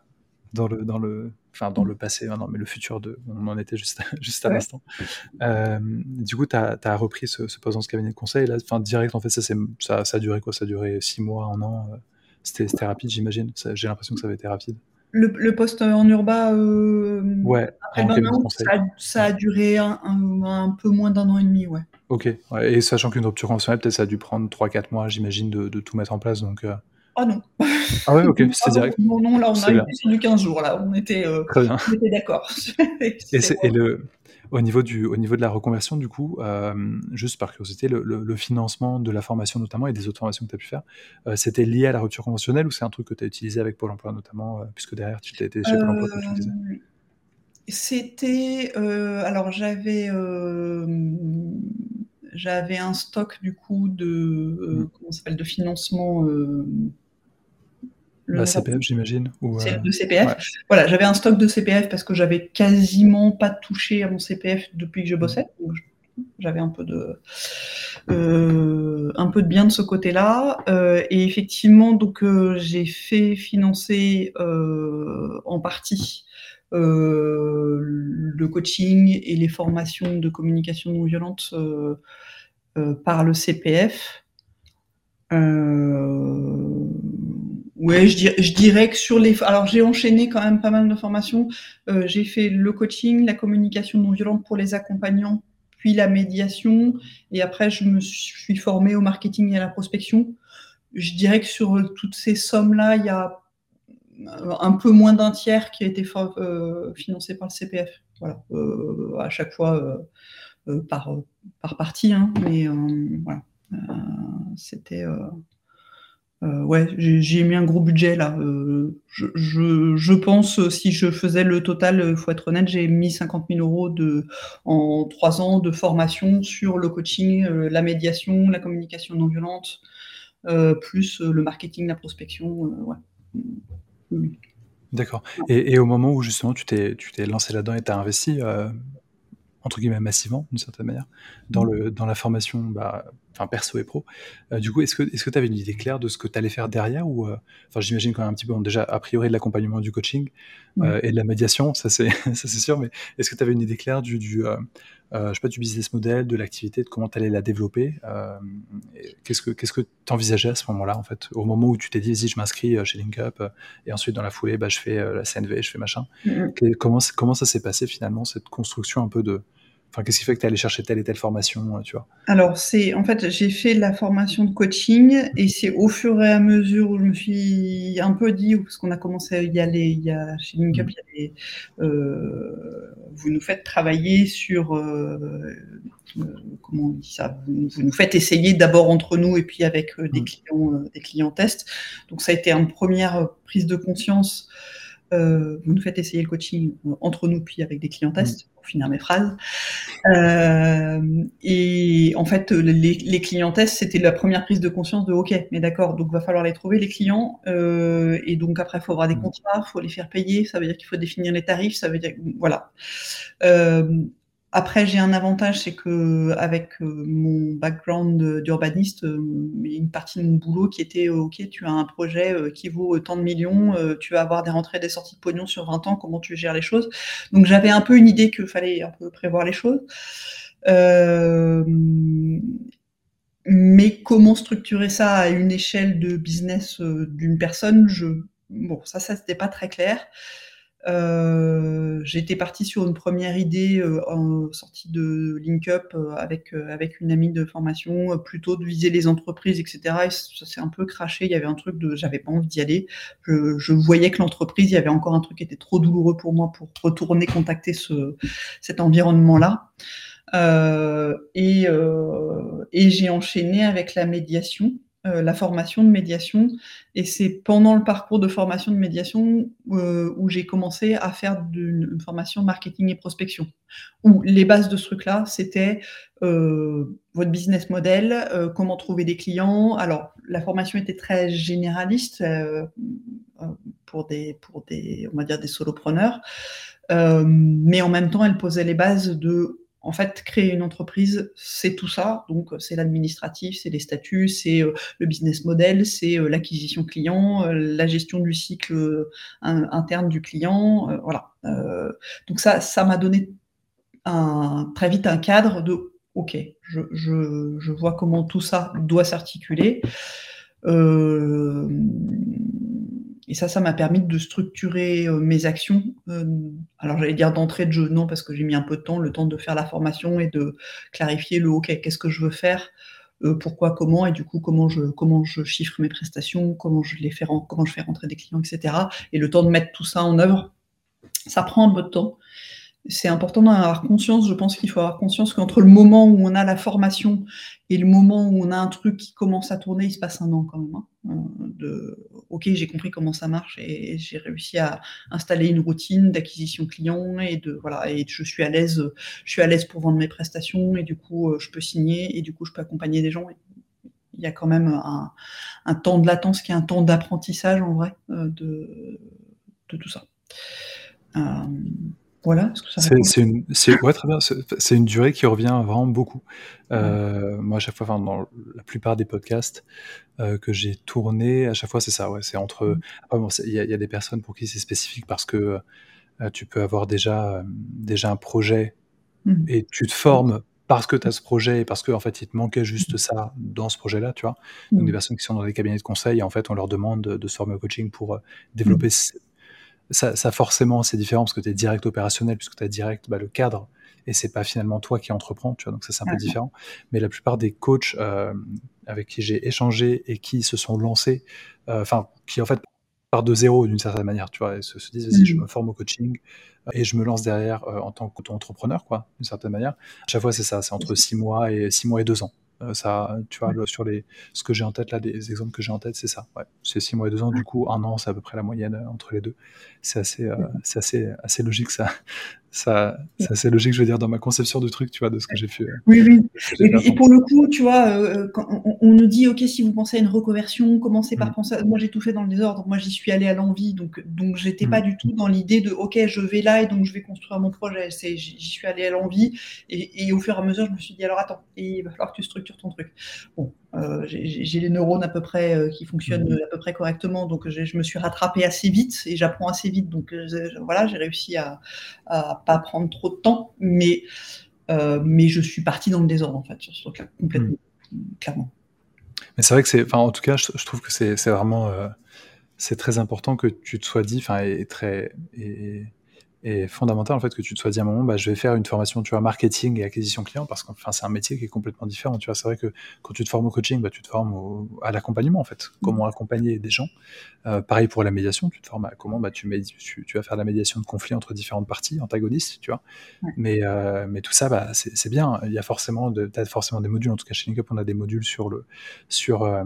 dans le, dans le, enfin dans le passé maintenant, mais le futur de, on en était juste, *laughs* juste à l'instant. du coup, tu as, as, repris ce, ce poste dans ce cabinet de conseil, là, enfin direct, en fait, ça, ça, ça a duré quoi? Ça a duré six mois, un an? C'était rapide, j'imagine. J'ai l'impression que ça avait été rapide. Le, le poste en urba, euh, Ouais, après en le cabinet de burn-out, conseil. ça, a ça a duré un, un- un peu moins d'un an et demi, ouais. Ok. Ouais, et sachant qu'une rupture conventionnelle, peut-être ça a dû prendre trois quatre mois, j'imagine, de, de tout mettre en place. Donc, euh, Ah non. Ah ouais, ok, *laughs* c'est direct. non, non, là, on a sur du 15 jours, là. On était, euh, Très bien. on était d'accord. *laughs* Et le, au, niveau du, au niveau de la reconversion, du coup, euh, juste par curiosité, le, le- le financement de la formation notamment et des autres formations que tu as pu faire, euh, c'était lié à la rupture conventionnelle ou c'est un truc que tu as utilisé avec Pôle emploi notamment, euh, puisque derrière tu étais chez Pôle emploi, comme tu disais? C'était. alors, j'avais. j'avais un stock, du coup, de. euh, Mm. comment s'appelle De financement. Le Bah, CPF, j'imagine ou, euh, de CPF. ouais. Voilà, j'avais un stock de CPF parce que j'avais quasiment pas touché à mon CPF depuis que je bossais. Donc, j'avais un peu de euh, un peu de bien de ce côté-là. Euh, et effectivement, donc j'ai fait financer en partie le coaching et les formations de communication non violente par le CPF. Euh, ouais, je dirais, que sur les. Alors, j'ai enchaîné quand même pas mal de formations. Euh, j'ai fait le coaching, la communication non violente pour les accompagnants, puis la médiation. Et après, je me suis formée au marketing et à la prospection. Je dirais que sur toutes ces sommes-là, il y a un peu moins d'un tiers qui a été euh, financé par le CPF. Voilà, Euh, à chaque fois euh, euh, par, par partie, hein, mais euh, voilà. Euh, C'était. Euh, ouais, j'ai mis un gros budget là. Euh, je, je, je pense, euh, si je faisais le total, il faut être honnête, j'ai mis 50 000 euros de, en trois ans de formation sur le coaching, euh, la médiation, la communication non violente, plus le marketing, la prospection. ouais. Oui. D'accord. Et, et au moment où justement tu t'es lancé là-dedans et tu as investi, entre guillemets, massivement, d'une certaine manière, dans, Mm. le, dans la formation bah, enfin, perso et pro, euh, du coup, est-ce que tu avais une idée claire de ce que tu allais faire derrière ou, euh, Enfin, j'imagine quand même un petit peu, bon, déjà, a priori, de l'accompagnement du coaching euh, et de la médiation, ça c'est *laughs* ça, c'est sûr, mais est-ce que tu avais une idée claire du, du, je sais pas, du business model, de l'activité, de comment tu allais la développer Qu'est-ce que qu'est-ce que tu envisageais à ce moment-là, en fait, au moment où tu t'es dit, vas-y, je m'inscris chez LinkUp et ensuite, dans la foulée, bah, je fais la CNV, je fais machin. Mm. Que- Comment, comment ça s'est passé finalement, cette construction un peu de. Enfin, qu'est-ce qui fait que tu es allé chercher telle et telle formation, euh, tu vois? Alors, c'est en fait, j'ai fait la formation de coaching et c'est au fur et à mesure où je me suis un peu dit, parce qu'on a commencé à y aller, il y a, chez LinkUp, Mm. il y a des, euh, vous nous faites travailler sur, euh, euh, comment on dit ça, vous, nous faites essayer d'abord entre nous et puis avec euh, des Mm. clients, des clients tests. Donc, ça a été une première prise de conscience. Euh, vous nous faites essayer le coaching euh, entre nous puis avec des clients tests, pour finir mes phrases. Euh, et en fait, les, les clients tests, c'était la première prise de conscience de OK, mais d'accord, donc va falloir les trouver les clients, euh, et donc après, il faut avoir des Mm. contrats, il faut les faire payer, ça veut dire qu'il faut définir les tarifs, ça veut dire voilà. Après, j'ai un avantage, c'est que avec euh, mon background d'urbaniste, euh, il y a une partie de mon boulot qui était euh, OK, tu as un projet qui vaut tant de millions, tu vas avoir des rentrées, des sorties de pognon sur 20 ans, comment tu gères les choses. Donc j'avais un peu une idée qu'il fallait un peu prévoir les choses. Mais comment structurer ça à une échelle de business d'une personne, bon ça ça c'était pas très clair. Euh, J'étais partie sur une première idée euh, sortie de LinkUp euh, avec euh, avec une amie de formation, euh, plutôt de viser les entreprises, etc. Et ça s'est un peu craché. Il y avait un truc de, j'avais pas envie d'y aller. Je, je voyais que l'entreprise, il y avait encore un truc qui était trop douloureux pour moi pour retourner contacter ce cet environnement-là. Et, et j'ai enchaîné avec la médiation, euh, la formation de médiation. Et c'est pendant le parcours de formation de médiation euh, où j'ai commencé à faire une, formation marketing et prospection. Où les bases de ce truc-là, c'était euh, votre business model, comment trouver des clients. Alors, la formation était très généraliste pour des, pour des, on va dire, des solopreneurs. Mais en même temps, elle posait les bases de en fait, créer une entreprise, c'est tout ça. Donc, c'est l'administratif, c'est les statuts, c'est euh, le business model, c'est euh, l'acquisition client, euh, la gestion du cycle euh, interne du client. euh, voilà. donc, ça, ça m'a donné un, très vite un cadre de OK, je, je, je vois comment tout ça doit s'articuler. Euh, et ça, ça m'a permis de structurer mes actions. alors j'allais dire d'entrée de jeu, non, parce que j'ai mis un peu de temps, le temps de faire la formation et de clarifier le OK, qu'est-ce que je veux faire, pourquoi, comment, et du coup comment je comment je chiffre mes prestations, comment je les fais comment je fais rentrer des clients, etc. Et le temps de mettre tout ça en œuvre, ça prend un peu de temps c'est important d'en avoir conscience. Je pense qu'il faut avoir conscience qu'entre le moment où on a la formation et le moment où on a un truc qui commence à tourner, il se passe un an quand même. Hein. Euh, de, ok, j'ai compris comment ça marche et j'ai réussi à installer une routine d'acquisition client et de voilà et je suis à l'aise. Je suis à l'aise pour vendre mes prestations et du coup euh, je peux signer et du coup je peux accompagner des gens. Il y a quand même un, temps de latence qui est un temps d'apprentissage en vrai euh, de, de tout ça. Voilà. C'est une, ouais, très bien. C'est une durée qui revient vraiment beaucoup. Euh, moi, à chaque fois, dans la plupart des podcasts euh, que j'ai tournés, à chaque fois, c'est ça. Ouais, c'est entre. Mmh. il y, a des personnes pour qui c'est spécifique parce que euh, tu peux avoir déjà, déjà un projet mmh. et tu te formes parce que tu as ce projet et parce qu'en en fait, il te manquait juste mmh. ça dans ce projet-là, tu vois. Donc, des personnes qui sont dans des cabinets de conseil, en fait, on leur demande de, se former au coaching pour développer ça, forcément, c'est différent parce que tu es direct opérationnel, puisque tu as direct bah, le cadre, et c'est pas finalement toi qui entreprends, tu vois, donc ça c'est un peu différent. Mais la plupart des coachs euh, avec qui j'ai échangé et qui se sont lancés, euh, enfin, qui en fait partent de zéro d'une certaine manière, tu vois, et se, disent, vas-y, je mmh. me forme au coaching, euh, et je me lance derrière en tant qu'entrepreneur, quoi, d'une certaine manière. À chaque fois, c'est ça, c'est entre six mois et six mois et deux ans. Euh, ça, tu vois, sur les, ce que j'ai en tête là, des exemples que j'ai en tête, c'est ça. Ouais. C'est 6 mois et 2 ans, du coup, un an, c'est à peu près la moyenne euh, entre les deux. C'est assez, euh, c'est assez, assez logique, ça ça, c'est assez logique, je veux dire, dans ma conception du truc, tu vois, de ce que j'ai fait. Oui, oui. Et, pour le coup, tu vois, euh, quand on, nous dit, OK, si vous pensez à une reconversion, commencez par mm. penser. Moi, j'ai tout fait dans le désordre. Moi, j'y suis allée à l'envie. Donc, donc j'étais pas mm. du tout dans l'idée de, OK, je vais là et donc je vais construire mon projet. C'est, j'y suis allée à l'envie. Et, et, au fur et à mesure, je me suis dit, alors attends, il va falloir que tu structures ton truc. Bon, euh, j'ai les neurones à peu près euh, qui fonctionnent mmh. à peu près correctement, donc je me suis rattrapée assez vite et j'apprends assez vite. Donc euh, voilà, j'ai réussi à, à pas prendre trop de temps, mais mais je suis partie dans le désordre en fait sur ce truc complètement, mmh. clairement. Mais c'est vrai que c'est, enfin en tout cas, je, trouve que c'est vraiment c'est très important que tu te sois dit, enfin et, très et, et fondamental en fait que tu te sois dit à un moment bah, je vais faire une formation tu vois marketing et acquisition client parce que enfin c'est un métier qui est complètement différent tu vois. C'est vrai que quand tu te formes au coaching bah, tu te formes à l'accompagnement en fait. Comment accompagner des gens. Euh, pareil pour la médiation tu te formes à comment bah, tu, tu, tu, vas faire la médiation de conflits entre différentes parties antagonistes tu vois. Mais euh, mais tout ça bah, c'est bien. Il y a forcément de, as forcément des modules. En tout cas chez LinkUp on a des modules sur le sur euh,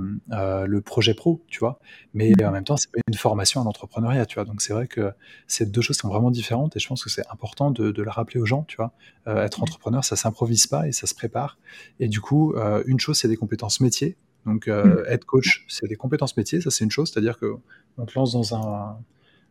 le projet pro tu vois. Mais en même temps c'est pas une formation à l'entrepreneuriat tu vois. Donc c'est vrai que ces deux choses sont vraiment différentes et je pense que c'est important de, le rappeler aux gens, tu vois. Euh, être entrepreneur, ça s'improvise pas et ça se prépare. Et du coup, euh, une chose, c'est des compétences métiers. Donc, euh, mm. être coach, c'est des compétences métiers, ça c'est une chose, c'est-à-dire qu'on te lance dans un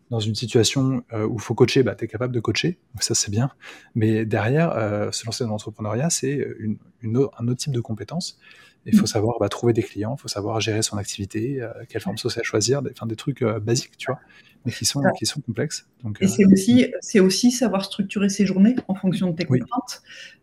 dans une situation où il faut coacher, bah, tu es capable de coacher, ça c'est bien. Mais derrière, se lancer dans l'entrepreneuriat, c'est une, un autre type de compétences. Il faut mm. savoir bah, trouver des clients, il faut savoir gérer son activité, quelle forme sociale choisir, des, des trucs basiques, tu vois mais qui sont, qui sont complexes. Donc, et c'est euh, aussi, c'est aussi savoir structurer ses journées en fonction de tes contraintes.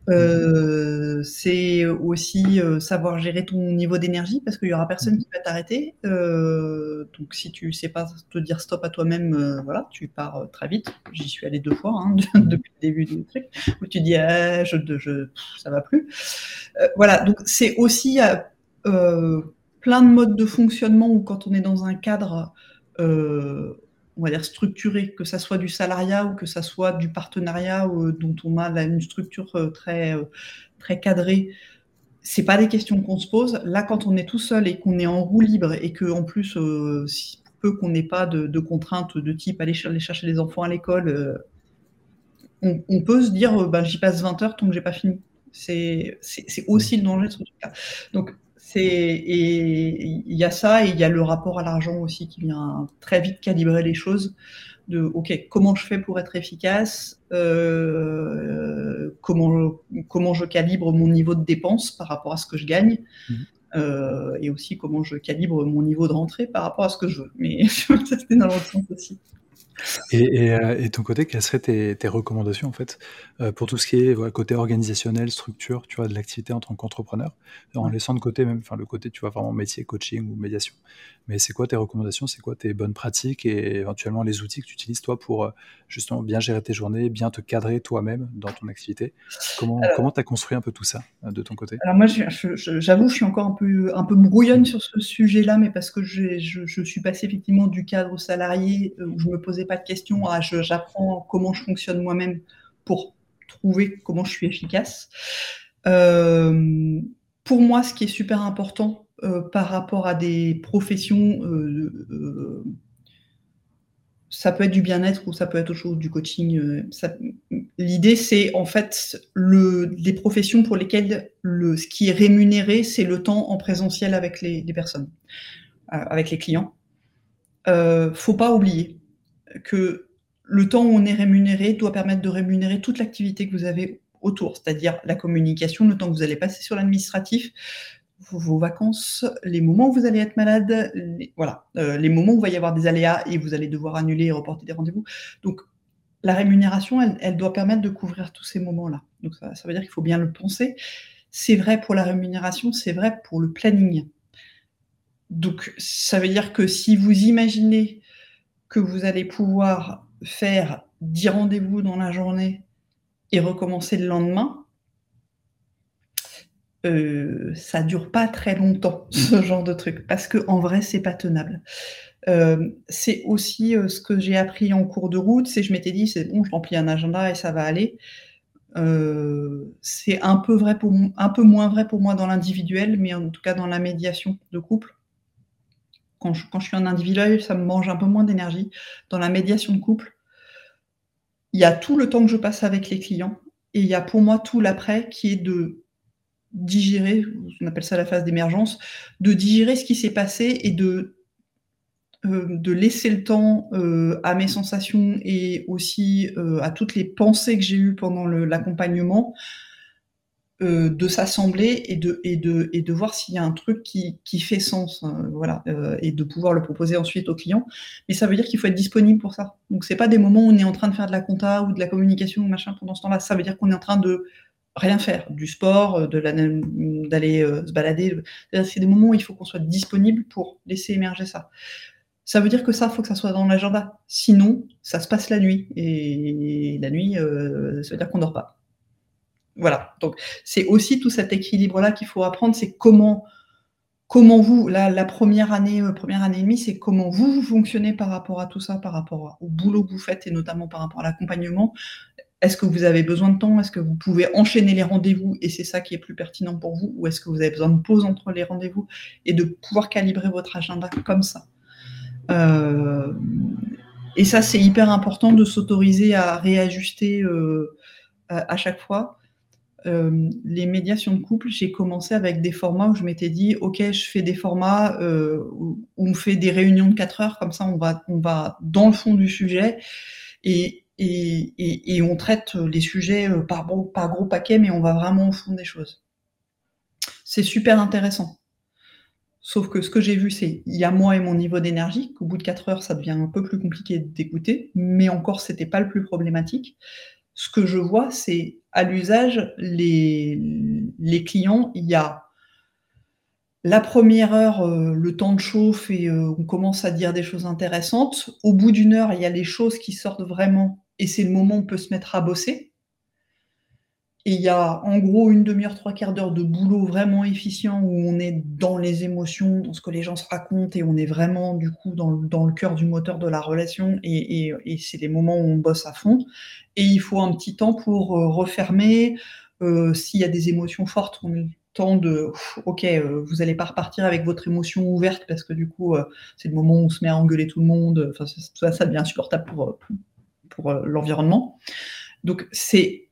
Euh, c'est aussi euh, savoir gérer ton niveau d'énergie parce qu'il y aura personne qui va t'arrêter. donc si tu sais pas te dire stop à toi-même, voilà, tu pars très vite. J'y suis allé deux fois hein, *laughs* depuis le début du truc où tu dis ah, je, je, ça va plus. voilà, donc c'est aussi plein de modes de fonctionnement où quand on est dans un cadre euh, on va dire structuré, que ça soit du salariat ou que ça soit du partenariat euh, dont on a une structure euh, très, euh, très cadrée, c'est pas des questions qu'on se pose. Là, quand on est tout seul et qu'on est en roue libre et que en plus, si peu qu'on n'ait pas de, contraintes de type aller, chercher les enfants à l'école, on, peut se dire, bah, j'y passe 20 heures tant que j'ai pas fini. C'est aussi le danger de ce truc-là. Donc, et il y a ça et il y a le rapport à l'argent aussi qui vient très vite calibrer les choses. De ok, comment je fais pour être efficace euh, comment comment je calibre mon niveau de dépense par rapport à ce que je gagne mmh. euh, et aussi comment je calibre mon niveau de rentrée par rapport à ce que je veux. Mais *laughs* ça c'était dans l'autre sens aussi. Et, et, euh, et ton côté, quelles seraient tes, tes recommandations en fait euh, pour tout ce qui est voilà, côté organisationnel, structure, tu vois, de l'activité en tant qu'entrepreneur, en Ouais. laissant de côté même, enfin le côté, tu vois, vraiment métier, coaching ou médiation. Mais c'est quoi tes recommandations, c'est quoi tes bonnes pratiques et éventuellement les outils que tu utilises toi pour euh, justement bien gérer tes journées, bien te cadrer toi-même dans ton activité? Comment comment t'as construit un peu tout ça de ton côté? Alors moi, j'avoue, je suis encore un peu, un peu brouillonne sur ce sujet-là, mais parce que je, je suis passée effectivement du cadre salarié où je me pas de questions à je- j'apprends comment je fonctionne moi-même pour trouver comment je suis efficace. Euh, pour moi, ce qui est super important euh, par rapport à des professions, euh, ça peut être du bien-être ou ça peut être autre chose, du coaching. L'idée, c'est en fait le, les professions pour lesquelles le, ce qui est rémunéré, c'est le temps en présentiel avec les, les personnes, avec les clients. Faut pas oublier que le temps où on est rémunéré doit permettre de rémunérer toute l'activité que vous avez autour, c'est-à-dire la communication, le temps que vous allez passer sur l'administratif, vos, vacances, les moments où vous allez être malade, les, voilà, euh, les moments où il va y avoir des aléas et vous allez devoir annuler et reporter des rendez-vous. Donc, la rémunération, elle, doit permettre de couvrir tous ces moments-là. Donc, ça veut dire qu'il faut bien le penser. C'est vrai pour la rémunération, c'est vrai pour le planning. Donc, ça veut dire que si vous imaginez vous allez pouvoir faire 10 rendez-vous dans la journée et recommencer le lendemain, euh, ça dure pas très longtemps, *laughs* ce genre de truc, parce que en vrai, c'est pas tenable. Euh, c'est aussi euh, ce que j'ai appris en cours de route, c'est je m'étais dit, c'est bon, je remplis un agenda et ça va aller. C'est un peu vrai pour un peu moins vrai pour moi dans l'individuel, mais en tout cas dans la médiation de couple. Quand je, suis en individuel, ça me mange un peu moins d'énergie. Dans la médiation de couple, il y a tout le temps que je passe avec les clients et il y a pour moi tout l'après qui est de digérer, on appelle ça la phase d'émergence, de digérer ce qui s'est passé et de, euh, de laisser le temps euh, à mes sensations et aussi euh, à toutes les pensées que j'ai eues pendant l'accompagnement euh, de s'assembler et de, et, de, et de voir s'il y a un truc qui, qui fait sens, hein, voilà, euh, et de pouvoir le proposer ensuite au client. Mais ça veut dire qu'il faut être disponible pour ça. Donc c'est pas des moments où on est en train de faire de la compta ou de la communication ou machin pendant ce temps-là. Ça veut dire qu'on est en train de rien faire, du sport, de d'aller euh, se balader. C'est des moments où il faut qu'on soit disponible pour laisser émerger ça. Ça veut dire que ça, faut que ça soit dans l'agenda. Sinon, ça se passe la nuit. Et la nuit, euh, ça veut dire qu'on dort pas. Voilà. Donc, c'est aussi tout cet équilibre-là qu'il faut apprendre. C'est comment, comment vous, la, première année, euh, première année et demie, c'est comment vous, vous fonctionnez par rapport à tout ça, par rapport au boulot que vous faites et notamment par rapport à l'accompagnement. Est-ce que vous avez besoin de temps? Est-ce que vous pouvez enchaîner les rendez-vous et c'est ça qui est plus pertinent pour vous? Ou est-ce que vous avez besoin de pause entre les rendez-vous et de pouvoir calibrer votre agenda comme ça? Euh, Et ça, c'est hyper important de s'autoriser à réajuster euh, à, chaque fois. Euh, les médiations de couple, j'ai commencé avec des formats où je m'étais dit, ok, je fais des formats euh, où, on fait des réunions de 4 heures, comme ça on va, on va dans le fond du sujet et et, et, on traite les sujets par, par gros paquets, mais on va vraiment au fond des choses. C'est super intéressant. Sauf que ce que j'ai vu, c'est il y a moi et mon niveau d'énergie, qu'au bout de 4 heures, ça devient un peu plus compliqué d'écouter, mais encore, c'était pas le plus problématique. Ce que je vois, c'est à l'usage, les, clients, il y a la première heure, euh, le temps de chauffe et euh, on commence à dire des choses intéressantes. Au bout d'une heure, il y a les choses qui sortent vraiment et c'est le moment où on peut se mettre à bosser. Et il y a en gros une demi-heure, trois quarts d'heure de boulot vraiment efficient où on est dans les émotions, dans ce que les gens se racontent et on est vraiment du coup dans, le cœur du moteur de la relation et, c'est les moments où on bosse à fond. Et il faut un petit temps pour euh, refermer. Euh, S'il y a des émotions fortes, on est temps de ok euh, vous n'allez pas repartir avec votre émotion ouverte parce que du coup c'est le moment où on se met à engueuler tout le monde enfin ça, ça devient insupportable pour, l'environnement donc c'est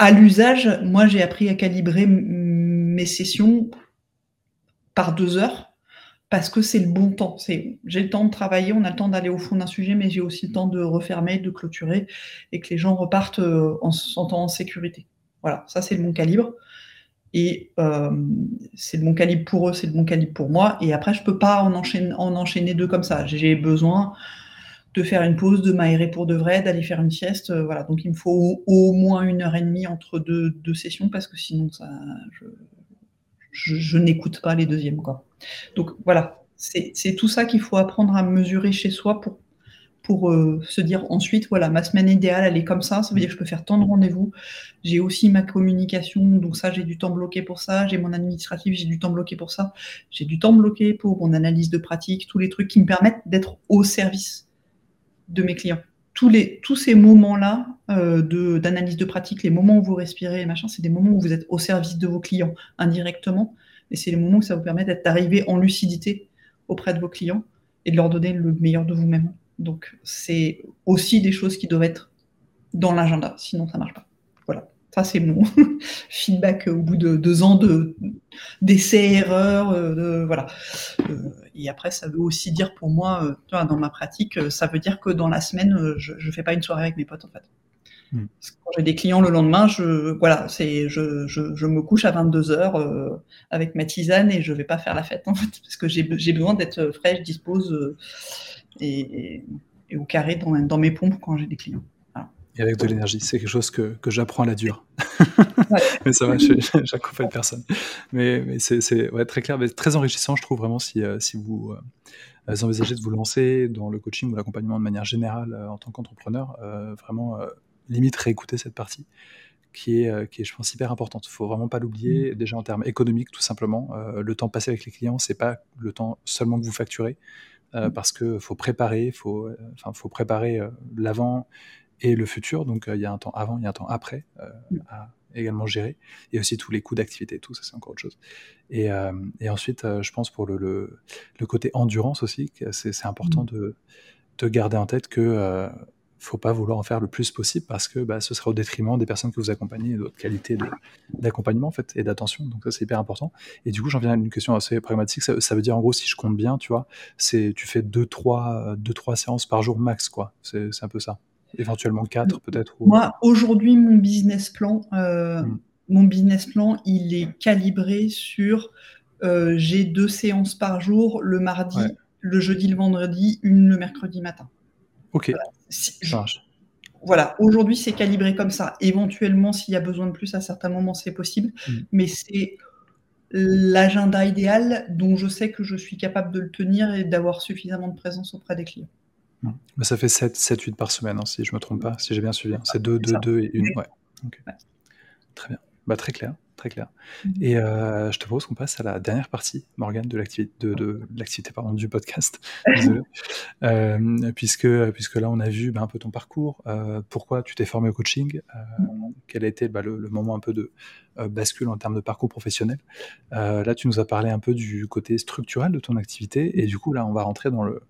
à l'usage moi j'ai appris à calibrer mes sessions par deux heures parce que c'est le bon temps j'ai le temps de travailler on a le temps d'aller au fond d'un sujet mais j'ai aussi le temps de refermer de clôturer et que les gens repartent euh, en se sentant en sécurité voilà ça c'est le bon calibre et euh, c'est le bon calibre pour eux, c'est le bon calibre pour moi. Et après, je peux pas en enchaîner deux comme ça. J'ai besoin de faire une pause, de m'aérer pour de vrai, d'aller faire une sieste. voilà, donc il me faut au, moins une heure et demie entre deux, sessions parce que sinon ça, je, je, n'écoute pas les deuxièmes. Quoi. Donc voilà, c'est tout ça qu'il faut apprendre à mesurer chez soi pour, pour euh, se dire ensuite, voilà, ma semaine idéale, elle est comme ça, ça veut dire que je peux faire tant de rendez-vous. J'ai aussi ma communication, donc ça, j'ai du temps bloqué pour ça. J'ai mon administratif, j'ai du temps bloqué pour ça. J'ai du temps bloqué pour mon analyse de pratique, tous les trucs qui me permettent d'être au service de mes clients. Tous, ces moments-là euh, d'analyse de, pratique, les moments où vous respirez, machin, c'est des moments où vous êtes au service de vos clients indirectement. Et c'est les moments où ça vous permet d'arriver en lucidité auprès de vos clients et de leur donner le meilleur de vous-même. Donc, c'est aussi des choses qui doivent être dans l'agenda, sinon ça ne marche pas. Ça, c'est mon *laughs* feedback au bout de deux ans de d'essais, erreurs, euh, de, voilà. Euh, et après, ça veut aussi dire pour moi, dans ma pratique, ça veut dire que dans la semaine, je ne fais pas une soirée avec mes potes, en fait. Hmm. quand j'ai des clients le lendemain, je, voilà, c'est, je, je, je me couche à 22 heures euh, avec ma tisane et je vais pas faire la fête en fait, parce que j'ai, besoin d'être fraîche, dispose euh, et, et, au carré dans, dans, mes pompes quand j'ai des clients. Et avec de l'énergie, c'est quelque chose que, que j'apprends à la dure. *laughs* mais ça va, j'accompagne personne. Mais, mais c'est, ouais, très clair, mais très enrichissant, je trouve vraiment si, euh, si vous envisagez de vous lancer dans le coaching ou l'accompagnement de manière générale en tant qu'entrepreneur, vraiment limite réécouter cette partie qui est, euh, qui est, je pense, hyper importante. Il faut vraiment pas l'oublier, mmh. déjà en termes économiques, tout simplement. Euh, le temps passé avec les clients, c'est pas le temps seulement que vous facturez, euh, mmh. parce que faut préparer, faut, enfin, faut préparer l'avant et le futur. Donc, il y a un temps avant, il y a un temps après mmh. à également gérer, et aussi tous les coûts d'activité, tout ça, c'est encore autre chose. Et, et ensuite, je pense pour le, le, côté endurance aussi, c'est important de, de, garder en tête que faut pas vouloir en faire le plus possible parce que bah, ce sera au détriment des personnes que vous accompagnez et de votre qualité d'accompagnement en fait et d'attention. Donc ça c'est hyper important. Et du coup j'en viens à une question assez pragmatique. Ça, veut dire en gros si je compte bien, tu vois, c'est tu fais deux trois deux trois séances par jour max quoi. C'est un peu ça. Éventuellement quatre peut-être. Moi aujourd'hui mon business plan, euh, hmm. mon business plan il est calibré sur euh, j'ai deux séances par jour le mardi, le jeudi, le vendredi, une le mercredi matin. Ok. Voilà, aujourd'hui c'est calibré comme ça. Éventuellement, s'il y a besoin de plus à certains moments, c'est possible. Mm. Mais c'est l'agenda idéal dont je sais que je suis capable de le tenir et d'avoir suffisamment de présence auprès des clients. Mais ça fait 7-8 par semaine, hein, si je ne me trompe pas, si j'ai bien suivi. Hein. C'est 2, 2, 2 et 1. Ouais. Très bien. Bah, très clair très clair. Mmh. Et euh, je te propose qu'on passe à la dernière partie, Morgane, de l'activité de, de, l'activité pardon, du podcast. *laughs* euh, puisque, puisque là, on a vu bah, un peu ton parcours, euh, pourquoi tu t'es formé au coaching, euh, mmh. quel a été bah, le, moment un peu de bascule en termes de parcours professionnel. là, tu nous as parlé un peu du côté structurel de ton activité, et du coup, là, on va rentrer dans le,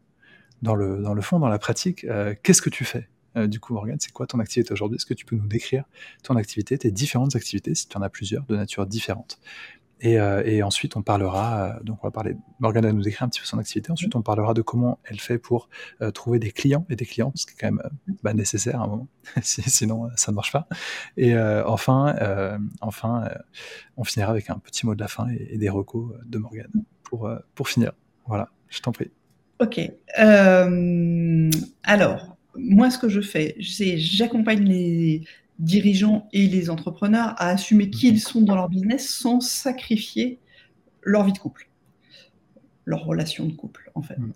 dans le, dans le fond, dans la pratique. Qu'est-ce que tu fais euh, du coup, Morgane, c'est quoi ton activité aujourd'hui? Est-ce que tu peux nous décrire ton activité, tes différentes activités, si tu en as plusieurs, de nature différente? Et, euh, ensuite, on parlera, euh, donc on va parler, Morgane va nous décrire un petit peu son activité, ensuite on parlera de comment elle fait pour trouver des clients et des clientes, ce qui est quand même bah, nécessaire à un moment, *laughs* sinon ça ne marche pas. Et enfin, enfin on finira avec un petit mot de la fin et, des recos de Morgane pour, pour finir. Voilà, je t'en prie. Ok. alors, moi, ce que je fais, c'est j'accompagne les dirigeants et les entrepreneurs à assumer qui ils sont dans leur business sans sacrifier leur vie de couple, leur relation de couple, en fait. Mm.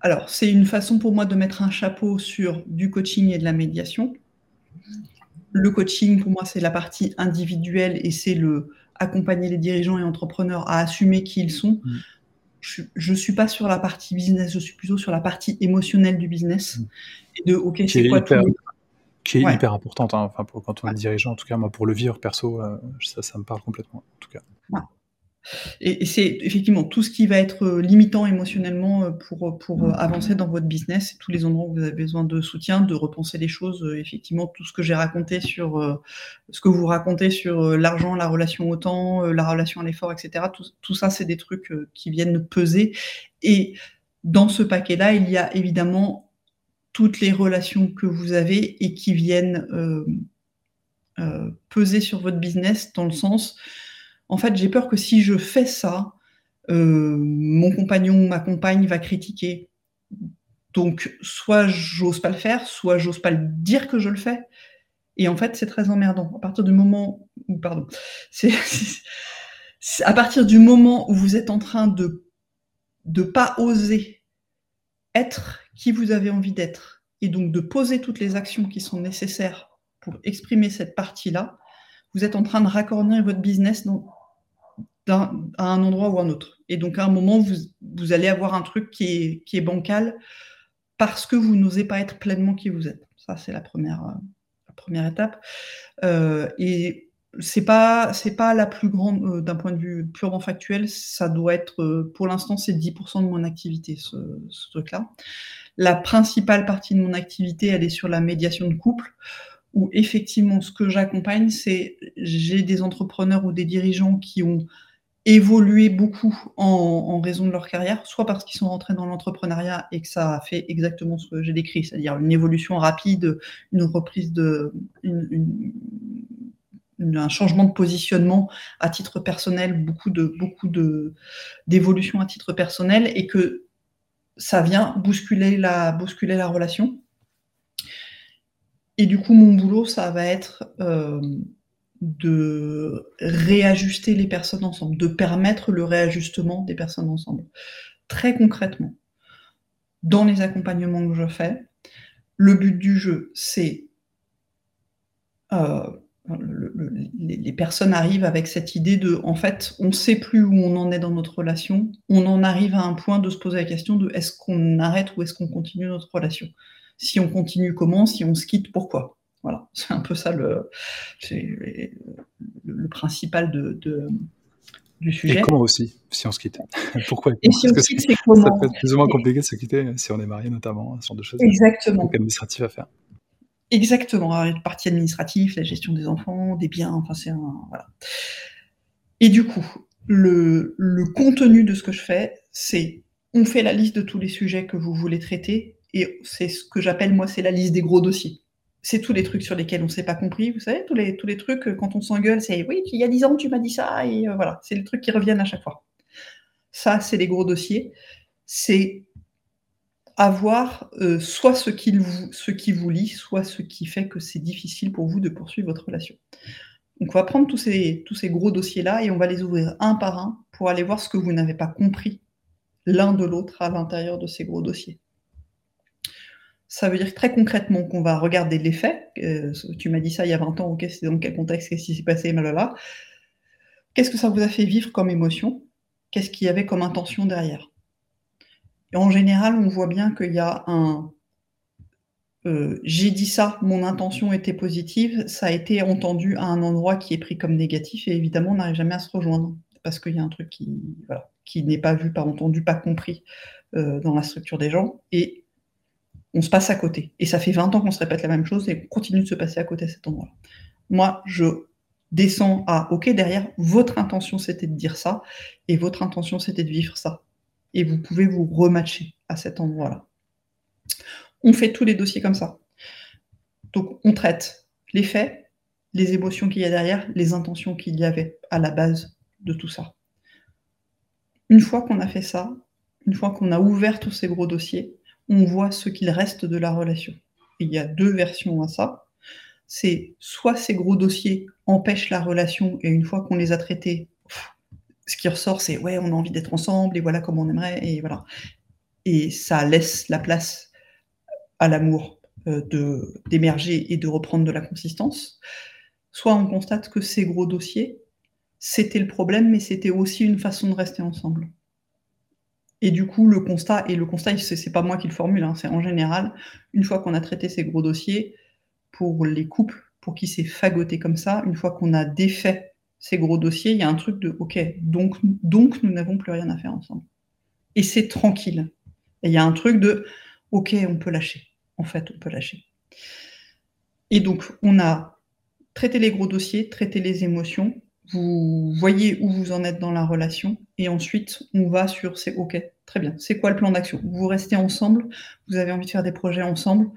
Alors, c'est une façon pour moi de mettre un chapeau sur du coaching et de la médiation. Le coaching, pour moi, c'est la partie individuelle et c'est le accompagner les dirigeants et entrepreneurs à assumer qui ils sont. Je ne suis pas sur la partie business, je suis plutôt sur la partie émotionnelle du business. Mm. Et de, OK, c'est quoi hyper, Qui est hyper importante, hein, enfin, pour, quand on est dirigeant, en tout cas, moi, pour le vivre perso, euh, ça, ça me parle complètement, en tout cas. Et, c'est effectivement tout ce qui va être euh, limitant émotionnellement euh, pour, pour euh, avancer dans votre business, tous les endroits où vous avez besoin de soutien, de repenser les choses. Effectivement, tout ce que j'ai raconté sur ce que vous racontez sur l'argent, la relation au temps, la relation à l'effort, etc. Tout, tout ça, c'est des trucs qui viennent peser. Et dans ce paquet-là, il y a évidemment toutes les relations que vous avez et qui viennent peser sur votre business dans le sens en fait, j'ai peur que si je fais ça, euh, mon compagnon ou ma compagne va critiquer. Donc, soit j'ose pas le faire, soit j'ose pas le dire que je le fais. Et en fait, c'est très emmerdant. À partir du moment où, pardon, *laughs* à partir du moment où vous êtes en train de ne pas oser être qui vous avez envie d'être, et donc de poser toutes les actions qui sont nécessaires pour exprimer cette partie-là, vous êtes en train de raccorder votre business à un endroit ou un autre. Et donc à un moment, vous, allez avoir un truc qui est, qui est bancal parce que vous n'osez pas être pleinement qui vous êtes. Ça, c'est la première, la première étape. Euh, et c'est pas pas la plus grande euh, d'un point de vue purement factuel. Ça doit être, euh, pour l'instant, c'est 10% de mon activité, ce, ce truc-là. La principale partie de mon activité, elle est sur la médiation de couple où effectivement, ce que j'accompagne, c'est j'ai des entrepreneurs ou des dirigeants qui ont évolué beaucoup en, raison de leur carrière, soit parce qu'ils sont rentrés dans l'entrepreneuriat et que ça a fait exactement ce que j'ai décrit, c'est-à-dire une évolution rapide, une reprise de, un changement de positionnement à titre personnel, beaucoup de beaucoup de d'évolution à titre personnel, et que ça vient bousculer la bousculer la relation. Et du coup, mon boulot, ça va être euh, de réajuster les personnes ensemble, de permettre le réajustement des personnes ensemble. Très concrètement, dans les accompagnements que je fais, le but du jeu, c'est euh, les personnes arrivent avec cette idée de, en fait, on ne sait plus où on en est dans notre relation, on en arrive à un point de se poser la question de est-ce qu'on arrête ou est-ce qu'on continue notre relation? Si on continue, comment? Si on se quitte, pourquoi? Voilà, *laughs* c'est un peu ça le, le, principal de, du sujet. Et comment aussi, si on se quitte? *laughs* Pourquoi? Et si on se quitte, c'est *laughs* comment Ça peut être plus ou moins compliqué de se quitter si on est marié, notamment, ce genre de choses. Exactement. administratif à faire. Exactement. La partie administrative, la gestion des enfants, des biens, enfin, c'est un. Voilà. Et du coup, le, le contenu de ce que je fais, c'est on fait la liste de tous les sujets que vous voulez traiter, et c'est ce que j'appelle, moi, c'est la liste des gros dossiers c'est tous les trucs sur lesquels on ne s'est pas compris, vous savez, tous les, trucs, euh, quand on s'engueule, c'est oui, il y a dix ans, tu m'as dit ça, et euh, voilà, c'est les trucs qui reviennent à chaque fois. Ça, c'est les gros dossiers. C'est avoir euh, soit ce qui, vous, ce lie, soit ce qui fait que c'est difficile pour vous de poursuivre votre relation. Donc, on va prendre tous ces, tous ces gros dossiers-là et on va les ouvrir un par un pour aller voir ce que vous n'avez pas compris l'un de l'autre à l'intérieur de ces gros dossiers. Ça veut dire très concrètement qu'on va regarder les faits. Euh, tu m'as dit ça il y a 20 ans, ok, c'est dans quel contexte, qu'est-ce qui s'est passé, malala. Qu'est-ce que ça vous a fait vivre comme émotion? Qu'est-ce qu'il y avait comme intention derrière? En général, on voit bien qu'il y a un euh, j'ai dit ça, mon intention était positive, ça a été entendu à un endroit qui est pris comme négatif, et évidemment, on n'arrive jamais à se rejoindre, parce qu'il y a un truc qui, qui n'est pas vu, pas entendu, pas compris euh, dans la structure des gens, et on se passe à côté. Et ça fait 20 ans qu'on se répète la même chose et on continue de se passer à côté à cet endroit-là. Moi, je descends à OK, derrière, votre intention c'était de dire ça et votre intention c'était de vivre ça. Et vous pouvez vous rematcher à cet endroit-là. On fait tous les dossiers comme ça. Donc, on traite les faits, les émotions qu'il y a derrière, les intentions qu'il y avait à la base de tout ça. Une fois qu'on a fait ça, une fois qu'on a ouvert tous ces gros dossiers, on voit ce qu'il reste de la relation. il y a deux versions à ça. C'est soit ces gros dossiers empêchent la relation et une fois qu'on les a traités, ce qui ressort, c'est ouais, on a envie d'être ensemble et voilà comment on aimerait et voilà. Et ça laisse la place à l'amour euh, d'émerger et de reprendre de la consistance. Soit on constate que ces gros dossiers, c'était le problème, mais c'était aussi une façon de rester ensemble. Et du coup, le constat, et le constat, c'est pas moi qui le formule, hein, c'est en général, une fois qu'on a traité ces gros dossiers, pour les couples, pour qui c'est fagoté comme ça, une fois qu'on a défait ces gros dossiers, il y a un truc de OK, donc, donc nous n'avons plus rien à faire ensemble. Et c'est tranquille. Et il y a un truc de OK, on peut lâcher. En fait, on peut lâcher. Et donc, on a traité les gros dossiers, traité les émotions, vous voyez où vous en êtes dans la relation, et ensuite on va sur c'est ok, très bien, c'est quoi le plan d'action? Vous restez ensemble, vous avez envie de faire des projets ensemble,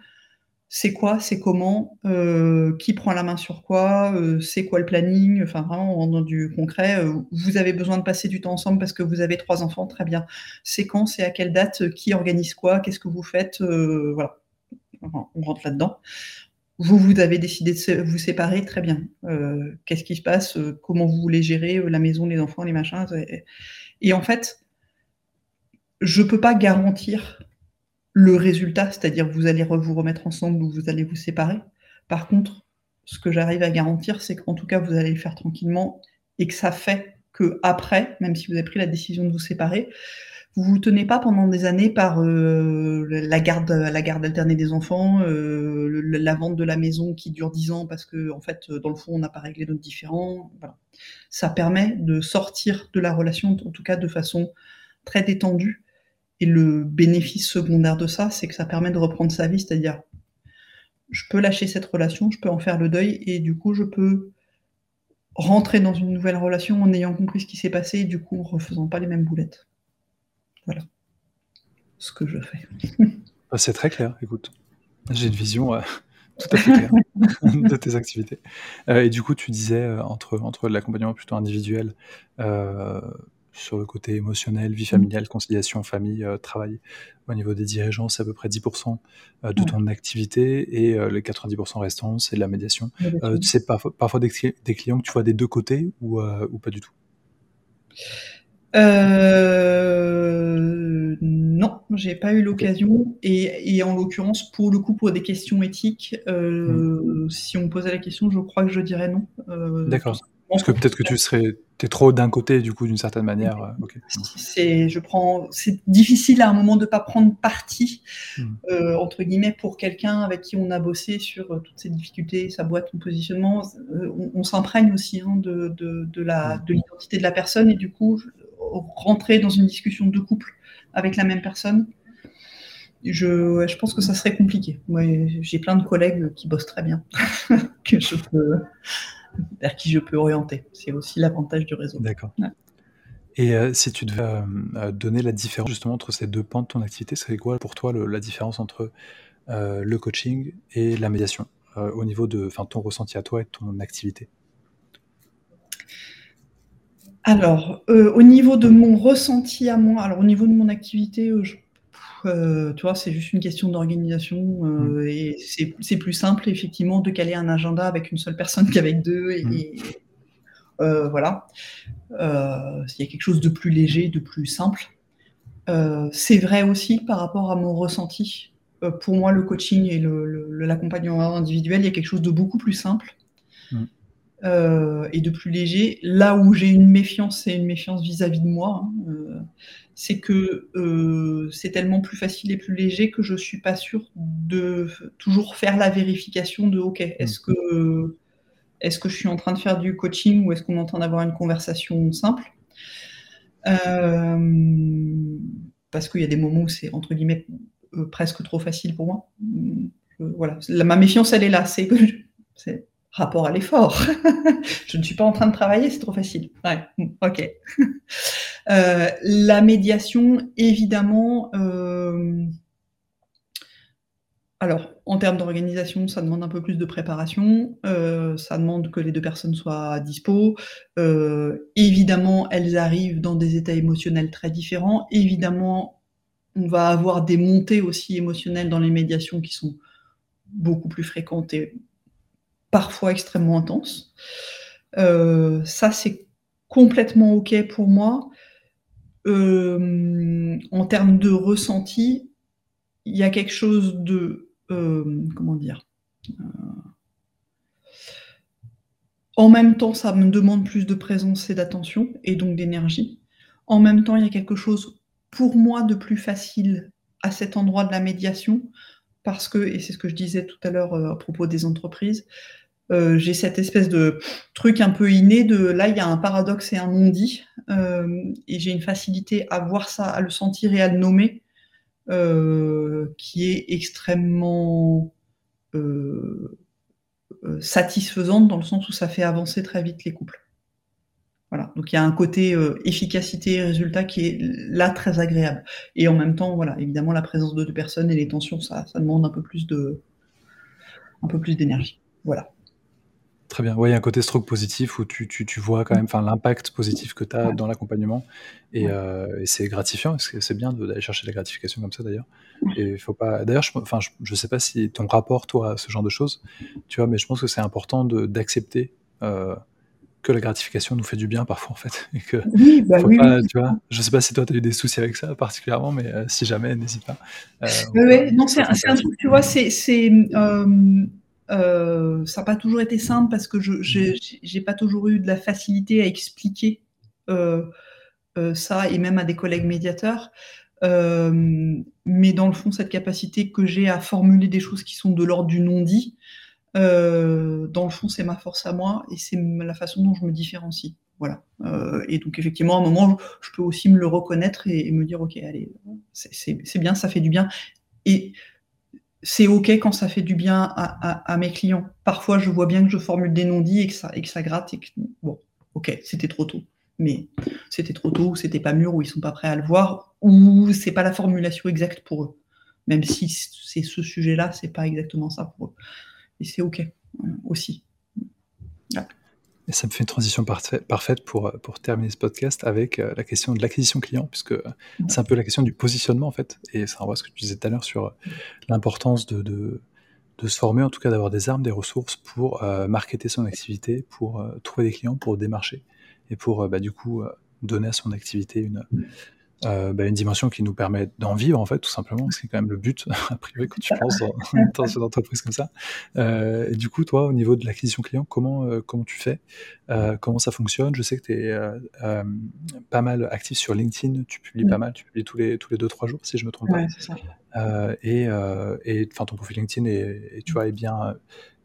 c'est quoi, c'est comment, euh, qui prend la main sur quoi, euh, c'est quoi le planning, enfin vraiment dans du concret. Euh, vous avez besoin de passer du temps ensemble parce que vous avez trois enfants, très bien. C'est quand, c'est à quelle date, qui organise quoi, qu'est-ce que vous faites, voilà. on rentre là-dedans. Vous, vous avez décidé de vous séparer, très bien. qu'est-ce qui se passe, comment vous voulez gérer la maison, les enfants, les machins? Et en fait, je peux pas garantir le résultat, c'est-à-dire vous allez vous remettre ensemble ou vous allez vous séparer. Par contre, ce que j'arrive à garantir, c'est qu'en tout cas, vous allez le faire tranquillement et que ça fait que après, même si vous avez pris la décision de vous séparer, vous vous tenez pas pendant des années par euh, la garde, la garde alternée des enfants, euh, la vente de la maison qui dure dix ans parce que en fait, dans le fond, on n'a pas réglé notre différend. Ça permet de sortir de la relation, en tout cas de façon très détendue, et le bénéfice secondaire de ça, c'est que ça permet de reprendre sa vie, c'est-à-dire, je peux lâcher cette relation, je peux en faire le deuil, et du coup, je peux rentrer dans une nouvelle relation en ayant compris ce qui s'est passé, et du coup, en refaisant pas les mêmes boulettes. Voilà ce que je fais. Bah, c'est très clair, écoute. J'ai une vision euh, *laughs* tout à fait claire *laughs* de tes activités. Euh, et du coup, tu disais, euh, entre, entre l'accompagnement plutôt individuel, sur le côté émotionnel, vie familiale, conciliation, famille, travail. Au niveau des dirigeants, c'est à peu près 10% euh, de ton activité et les 90% restants, c'est de la médiation. tu sais, parfois, parfois des, clients que tu vois des deux côtés ou, ou pas du tout? Non, j'ai pas eu l'occasion. Et, en l'occurrence, pour le coup, pour des questions éthiques, mmh. si on me posait la question, je crois que je dirais non. D'accord. Parce que peut-être que tu serais es trop d'un côté du coup d'une certaine manière. Euh, c'est je prends c'est difficile à un moment de pas prendre parti hmm. euh, entre guillemets pour quelqu'un avec qui on a bossé sur euh, toutes ces difficultés, sa boîte, son positionnement. on, s'imprègne aussi hein, de, de, la hmm. de l'identité de la personne et du coup rentrer dans une discussion de couple avec la même personne. Je, je pense que ça serait compliqué. J'ai plein de collègues qui bossent très bien, *laughs* que je peux, vers qui je peux orienter. C'est aussi l'avantage du réseau. D'accord. Et euh, si tu devais euh, euh, donner la différence justement entre ces deux pans de ton activité, c'est quoi pour toi la différence entre le coaching et la médiation au niveau de ton ressenti à toi et de ton activité? Alors, au niveau de mon ressenti à moi, alors au niveau de mon activité, je euh, tu vois, c'est juste une question d'organisation euh, mmh. et c'est plus simple effectivement de caler un agenda avec une seule personne *laughs* qu'avec deux et, mmh. euh, voilà. Il y a quelque chose de plus léger, de plus simple. c'est vrai aussi par rapport à mon ressenti. pour moi, le coaching et l'accompagnement individuel, il y a quelque chose de beaucoup plus simple. Mmh. et de plus léger. Là où j'ai une méfiance, c'est une méfiance vis-à-vis de moi. Hein, c'est que euh, c'est tellement plus facile et plus léger que je suis pas sûre de toujours faire la vérification de OK, est-ce mm. que est-ce que je suis en train de faire du coaching ou est-ce qu'on est en train d'avoir une conversation simple? Euh, Parce qu'il y a des moments où c'est entre guillemets euh, presque trop facile pour moi. voilà, ma méfiance elle est là, c'est que rapport à l'effort. *laughs* je ne suis pas en train de travailler, c'est trop facile. Ouais, ok. *laughs* Euh, la médiation, évidemment, euh, alors en termes d'organisation, ça demande un peu plus de préparation, euh, ça demande que les deux personnes soient dispo. évidemment, elles arrivent dans des états émotionnels très différents. Évidemment, on va avoir des montées aussi émotionnelles dans les médiations qui sont beaucoup plus fréquentes et parfois extrêmement intense. Euh, ça, c'est complètement OK pour moi. Euh, en termes de ressenti, il y a quelque chose de... Euh, comment dire En même temps, ça me demande plus de présence et d'attention, et donc d'énergie. En même temps, il y a quelque chose, pour moi, de plus facile à cet endroit de la médiation, parce que, et c'est ce que je disais tout à l'heure à propos des entreprises, euh, j'ai cette espèce de truc un peu inné de là, il y a un paradoxe et un non-dit, euh, et j'ai une facilité à voir ça, à le sentir et à le nommer, euh, qui est extrêmement satisfaisante dans le sens où ça fait avancer très vite les couples. Voilà. Donc il y a un côté efficacité et résultat qui est là très agréable. Et en même temps, voilà, évidemment, la présence de deux personnes et les tensions, ça, ça demande un peu plus de, un peu plus d'énergie. Voilà. Très bien. Oui, il y a un côté stroke positif où tu, tu, tu vois quand même l'impact positif que tu as dans l'accompagnement. Et, euh, et c'est gratifiant, parce que c'est bien d'aller chercher la gratification comme ça d'ailleurs. Et faut pas. D'ailleurs, je, enfin, je, sais pas si ton rapport, toi, à ce genre de choses, tu vois, mais je pense que c'est important d'accepter euh, que la gratification nous fait du bien parfois en fait. *laughs* Et que oui, bah oui, pas, Tu vois, je sais pas si toi tu as eu des soucis avec ça particulièrement, mais euh, si jamais, n'hésite pas. Euh, oui, non, c'est un, un, truc, tu vois, c'est euh, ça n'a pas toujours été simple parce que je n'ai pas toujours eu de la facilité à expliquer euh, euh, ça et même à des collègues médiateurs. mais dans le fond, cette capacité que j'ai à formuler des choses qui sont de l'ordre du non-dit, dans le fond, c'est ma force à moi et c'est la façon dont je me différencie. Voilà. et donc, effectivement, à un moment, je, peux aussi me le reconnaître et, et me dire, OK, allez, c'est bien, ça fait du bien. Et c'est OK quand ça fait du bien à, mes clients. Parfois, je vois bien que je formule des non-dits et que ça, ça gratte et bon, OK, c'était trop tôt. Mais c'était trop tôt, ou c'était pas mûr, ou ils sont pas prêts à le voir, ou c'est pas la formulation exacte pour eux. Même si c'est ce sujet-là, c'est pas exactement ça pour eux. Et c'est OK euh, aussi. Et ça me fait une transition parfaite pour, euh, pour terminer ce podcast avec euh, la question de l'acquisition client, puisque euh, c'est un peu la question du positionnement en fait. Et ça renvoie à ce que tu disais tout à l'heure sur l'importance de, de, de, se former, en tout cas d'avoir des armes, des ressources pour marketer son activité, pour trouver des clients, pour démarcher et pour bah, du coup donner à son activité une, euh, bah, une dimension qui nous permet d'en vivre, en fait, tout simplement. C'est quand même le but, *laughs* a priori, quand tu penses dans, une entreprise comme ça. Euh, et du coup, toi, au niveau de l'acquisition client, comment, euh, comment tu fais? Comment ça fonctionne? Je sais que tu es pas mal actif sur LinkedIn, tu publies pas mal, tu publies tous les, tous les 2-3 jours, si je me trompe ouais, pas. Ça. et, et ton profil LinkedIn est, et tu vois, est bien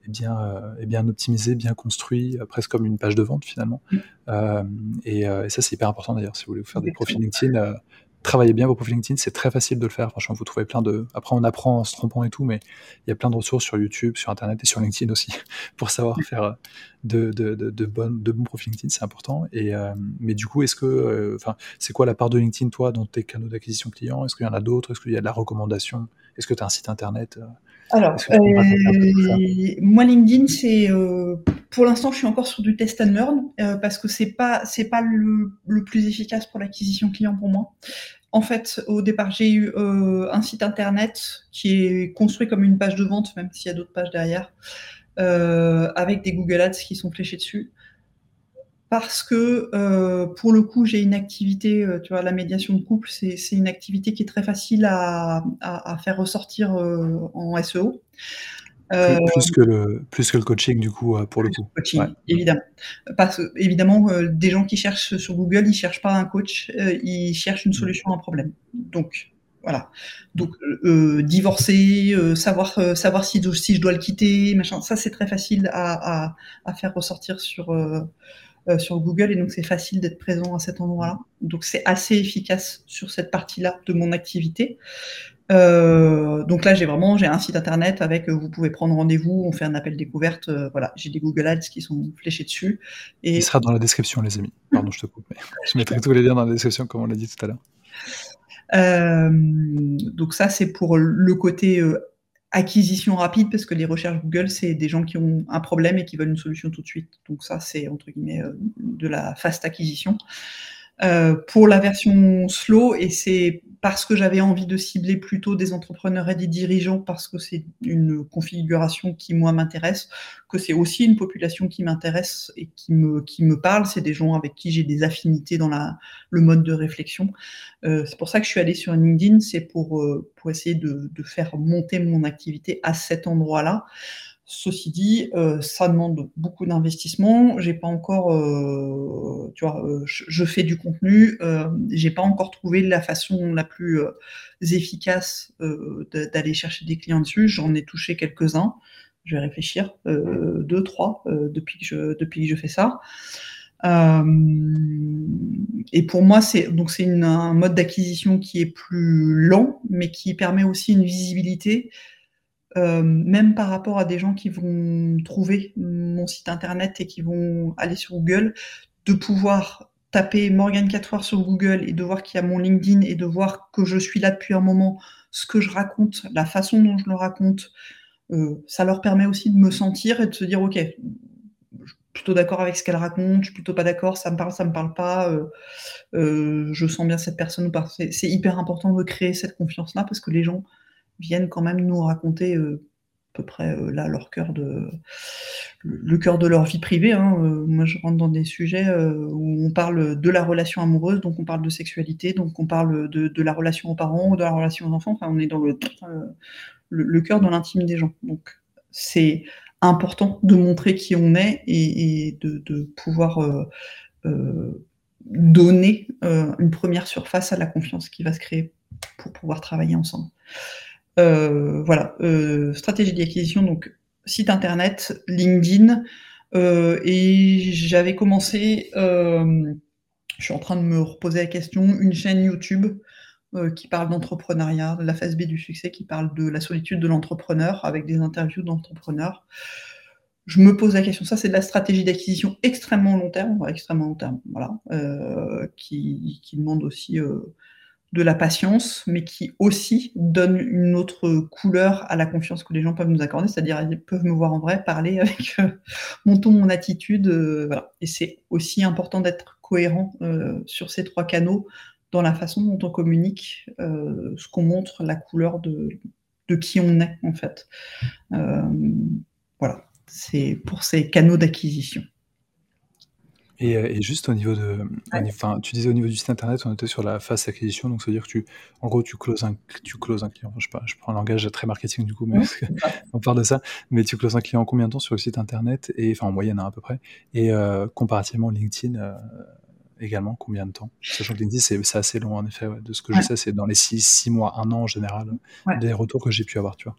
est bien, euh, est bien optimisé, bien construit, euh, presque comme une page de vente finalement. Mm. Euh, et, et, ça, c'est hyper important d'ailleurs. Si vous voulez vous faire des profils LinkedIn, travaillez bien vos profils LinkedIn, c'est très facile de le faire. Franchement, vous trouvez plein de. Après, on apprend en se trompant et tout, mais il y a plein de ressources sur YouTube, sur Internet et sur LinkedIn aussi *laughs* pour savoir faire de, de, de, de, bonnes, de bons profils LinkedIn, c'est important. Et, mais du coup, est-ce que. Enfin, c'est quoi la part de LinkedIn, toi, dans tes canaux d'acquisition client Est-ce qu'il y en a d'autres? Est-ce qu'il y a de la recommandation? Est-ce que tu as un site Internet alors, euh, moi LinkedIn, c'est euh, pour l'instant, je suis encore sur du test and learn euh, parce que c'est pas c'est pas le, le, plus efficace pour l'acquisition client pour moi. En fait, au départ, j'ai eu euh, un site internet qui est construit comme une page de vente, même s'il y a d'autres pages derrière, euh, avec des Google Ads qui sont fléchés dessus parce que euh, pour le coup, j'ai une activité, euh, tu vois, la médiation de couple, c'est une activité qui est très facile à, à, à faire ressortir euh, en SEO. Plus, que le, plus que le coaching, du coup, pour le coup. Coaching, ouais. évidemment. Parce que, évidemment, des gens qui cherchent sur Google, ils cherchent pas un coach, ils cherchent une mm. solution à un problème. Donc, voilà. Donc, divorcer, savoir, savoir si, si je dois le quitter, machin, ça c'est très facile à, faire ressortir sur, euh, sur Google et donc c'est facile d'être présent à cet endroit-là. Donc c'est assez efficace sur cette partie-là de mon activité. Euh, donc là, j'ai vraiment j'ai un site internet avec euh, vous pouvez prendre rendez-vous, on fait un appel découverte. Euh, voilà, j'ai des Google Ads qui sont fléchés dessus. Et... Il sera dans la description, les amis. Pardon, je te coupe, mais *laughs* je mettrai tous les liens dans la description, comme on l'a dit tout à l'heure. Donc ça, c'est pour le côté acquisition rapide parce que les recherches Google, c'est des gens qui ont un problème et qui veulent une solution tout de suite. Donc ça, c'est entre guillemets euh, de la fast acquisition. Euh, pour la version slow, et c'est parce que j'avais envie de cibler plutôt des entrepreneurs et des dirigeants, parce que c'est une configuration qui, moi, m'intéresse, que c'est aussi une population qui m'intéresse et qui me, qui me parle. C'est des gens avec qui j'ai des affinités dans la, le mode de réflexion. Euh, c'est pour ça que je suis allée sur LinkedIn, c'est pour, euh, pour essayer de, de faire monter mon activité à cet endroit-là. Ceci dit, euh, ça demande beaucoup d'investissement. J'ai pas encore, euh, tu vois, euh, je, fais du contenu. J'ai pas encore trouvé la façon la plus efficace d'aller chercher des clients dessus. J'en ai touché quelques-uns. Je vais réfléchir, deux, trois depuis que je depuis que je fais ça. et pour moi, c'est donc c'est un mode d'acquisition qui est plus lent, mais qui permet aussi une visibilité euh, même par rapport à des gens qui vont trouver mon site internet et qui vont aller sur Google, de pouvoir taper Morgan Catwar sur Google et de voir qu'il y a mon LinkedIn et de voir que je suis là depuis un moment, ce que je raconte, la façon dont je le raconte, ça leur permet aussi de me sentir et de se dire, ok, plutôt d'accord avec ce qu'elle raconte, je suis plutôt pas d'accord, ça me parle, ça me parle pas, euh, euh, je sens bien cette personne ou pas. C'est hyper important de créer cette confiance-là parce que les gens viennent quand même nous raconter euh, à peu près là leur cœur de le, cœur de leur vie privée. Hein. moi, je rentre dans des sujets où on parle de la relation amoureuse, donc on parle de sexualité, donc on parle de, la relation aux parents, ou de la relation aux enfants. Enfin, on est dans le le, cœur, dans l'intime des gens. Donc c'est important de montrer qui on est et, de, pouvoir euh, euh, donner euh, une première surface à la confiance qui va se créer pour pouvoir travailler ensemble. Voilà, stratégie d'acquisition, donc site internet, LinkedIn, et j'avais commencé, je suis en train de me reposer la question, une chaîne YouTube euh, qui parle d'entrepreneuriat, de la phase B du succès, qui parle de la solitude de l'entrepreneur avec des interviews d'entrepreneurs. Je me pose la question, ça c'est de la stratégie d'acquisition extrêmement long terme, extrêmement long terme, voilà, euh, qui, demande aussi euh, de la patience, mais qui aussi donne une autre couleur à la confiance que les gens peuvent nous accorder, c'est-à-dire ils peuvent me voir en vrai, parler *laughs* avec mon ton, mon attitude, voilà. Et c'est aussi important d'être cohérent sur ces trois canaux dans la façon dont on communique, euh, ce qu'on montre, la couleur de, qui on est en fait. Euh, voilà, c'est pour ces canaux d'acquisition. Et, euh, juste au niveau de, enfin, tu disais au niveau du site internet, on était sur la phase d'acquisition, donc ça veut dire que tu, en gros, tu closes un, tu closes un client. je, je prends un langage très marketing du coup, mais *laughs* on parle de ça. Mais tu closes un client en combien de temps sur le site internet et, enfin, en moyenne hein, à peu près. Et comparativement LinkedIn, également Combien de temps? Sachant que LinkedIn, c'est assez long, en effet. De ce que je sais, c'est dans les 6 mois, 1 an en général, des retours que j'ai pu avoir, tu vois.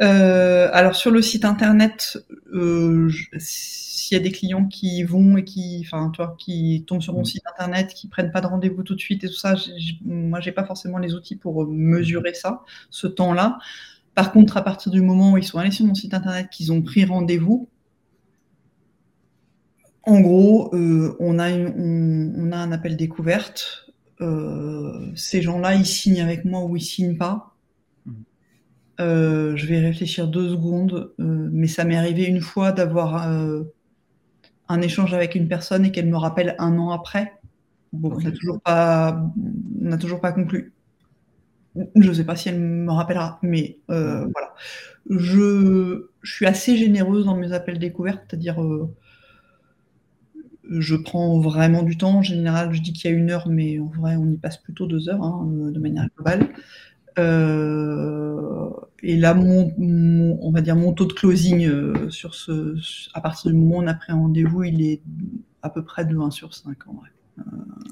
Euh, alors sur le site internet, euh, s'il y a des clients qui vont et qui, enfin, toi, qui tombent sur mon mm. site internet, qui prennent pas de rendez-vous tout de suite et tout ça, moi, j'ai pas forcément les outils pour euh, mesurer ça, ce temps-là. Par contre, à partir du moment où ils sont allés sur mon site internet, qu'ils ont pris rendez-vous, en gros, euh, on, a on, a un appel découverte. Ces gens-là, ils signent avec moi ou ils signent pas. Euh, je vais réfléchir deux secondes, mais ça m'est arrivé une fois d'avoir un échange avec une personne et qu'elle me rappelle un an après. Bon, on n'a toujours pas, n'a toujours pas conclu. Je ne sais pas si elle me rappellera, mais voilà. Je, je, suis assez généreuse dans mes appels découvertes, c'est-à-dire je prends vraiment du temps. En général, je dis qu'il y a une heure, mais en vrai, on y passe plutôt deux heures hein, euh, de manière globale. Euh, et là, mon, on va dire mon taux de closing euh, sur ce, à partir du moment où on a pris un rendez-vous, il est à peu près de 1 sur 5 en vrai.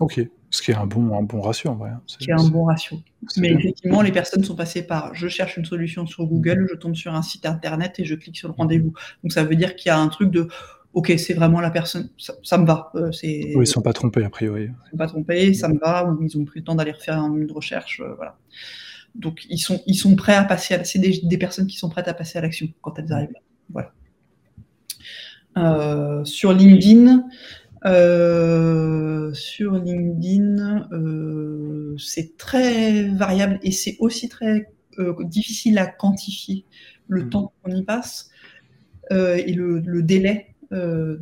ok, ce qui est un bon, un bon ratio en vrai. Hein. Ce qui est un bon ratio. Mais effectivement, les personnes sont passées par je cherche une solution sur Google, je tombe sur un site internet et je clique sur le rendez-vous. Donc ça veut dire qu'il y a un truc de ok, c'est vraiment la personne, ça, me va. Euh, oui, ils ne sont pas trompés a priori. Ils sont pas trompés, ça me va, ou ils ont pris le temps d'aller refaire une recherche, euh, voilà. Donc ils sont, ils sont prêts à passer, à, c'est des, personnes qui sont prêtes à passer à l'action quand elles arrivent là. Voilà. Euh, sur LinkedIn, sur LinkedIn, c'est très variable et c'est aussi très difficile à quantifier le mmh. temps qu'on y passe et le délai euh,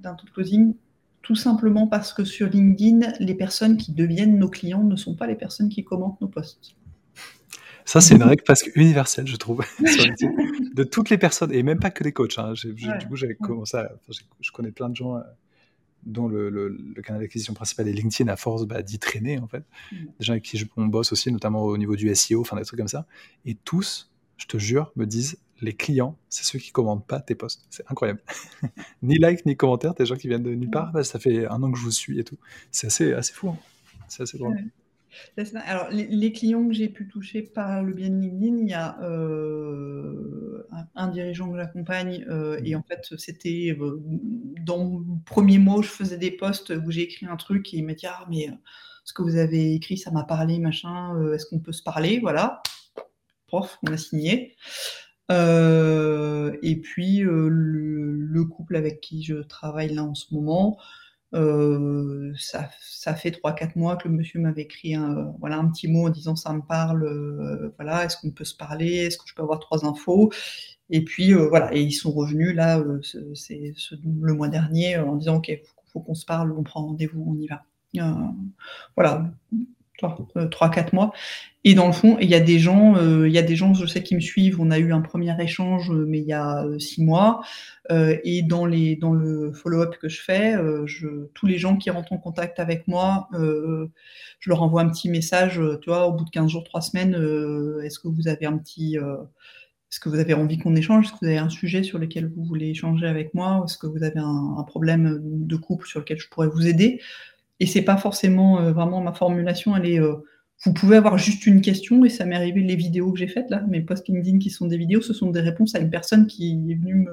d'un taux de closing tout simplement parce que sur LinkedIn, les personnes qui deviennent nos clients ne sont pas les personnes qui commentent nos posts. Ça, c'est une *laughs* règle presque universelle, je trouve, *laughs* *laughs* de toutes les personnes, et même pas que des coachs. Hein. Du coup, j'avais commencé à, je connais plein de gens euh, dont le, canal d'acquisition principal est LinkedIn à force bah, d'y traîner, en fait. Mm. Des gens avec qui on bosse aussi, notamment au niveau du SEO, enfin des trucs comme ça. Et tous, je te jure, me disent les clients, c'est ceux qui commandent pas tes posts. C'est incroyable. ni like, ni commentaire, des gens qui viennent de nulle part. Bah, ça fait un an que je vous suis et tout. C'est assez, assez fou. Hein. C'est assez drôle. Alors, les, clients que j'ai pu toucher par le bien de LinkedIn, il y a euh, un, dirigeant que j'accompagne, euh, et en fait, c'était euh, dans le premier où je faisais des posts où j'ai écrit un truc, et il m'a dit Ah, mais ce que vous avez écrit, ça m'a parlé, machin, est-ce qu'on peut se parler? Voilà. Prof, on a signé. Et puis euh, le, couple avec qui je travaille là en ce moment, Euh, ça, fait 3-4 mois que le monsieur m'avait écrit un, voilà, un petit mot en disant ça me parle, euh, voilà, est-ce qu'on peut se parler, est-ce que je peux avoir trois infos? Et puis euh, voilà, et ils sont revenus là, c'est le mois dernier, en disant ok, faut, faut qu'on se parle, on prend rendez-vous, on y va. voilà, 3-4 mois. Et dans le fond, il y a des gens, euh, il y a des gens, je sais, qui me suivent. On a eu un premier échange, euh, mais il y a euh, six mois. et dans, les, dans le follow-up que je fais, tous les gens qui rentrent en contact avec moi, je leur envoie un petit message, tu vois, au bout de 15 jours, 3 semaines, est-ce que vous avez un petit... est-ce que vous avez envie qu'on échange? Est-ce que vous avez un sujet sur lequel vous voulez échanger avec moi? Est-ce que vous avez un, problème de couple sur lequel je pourrais vous aider? Et c'est pas forcément vraiment ma formulation, elle est vous pouvez avoir juste une question, et ça m'est arrivé les vidéos que j'ai faites là, mes posts LinkedIn qui sont des vidéos, ce sont des réponses à une personne qui est venue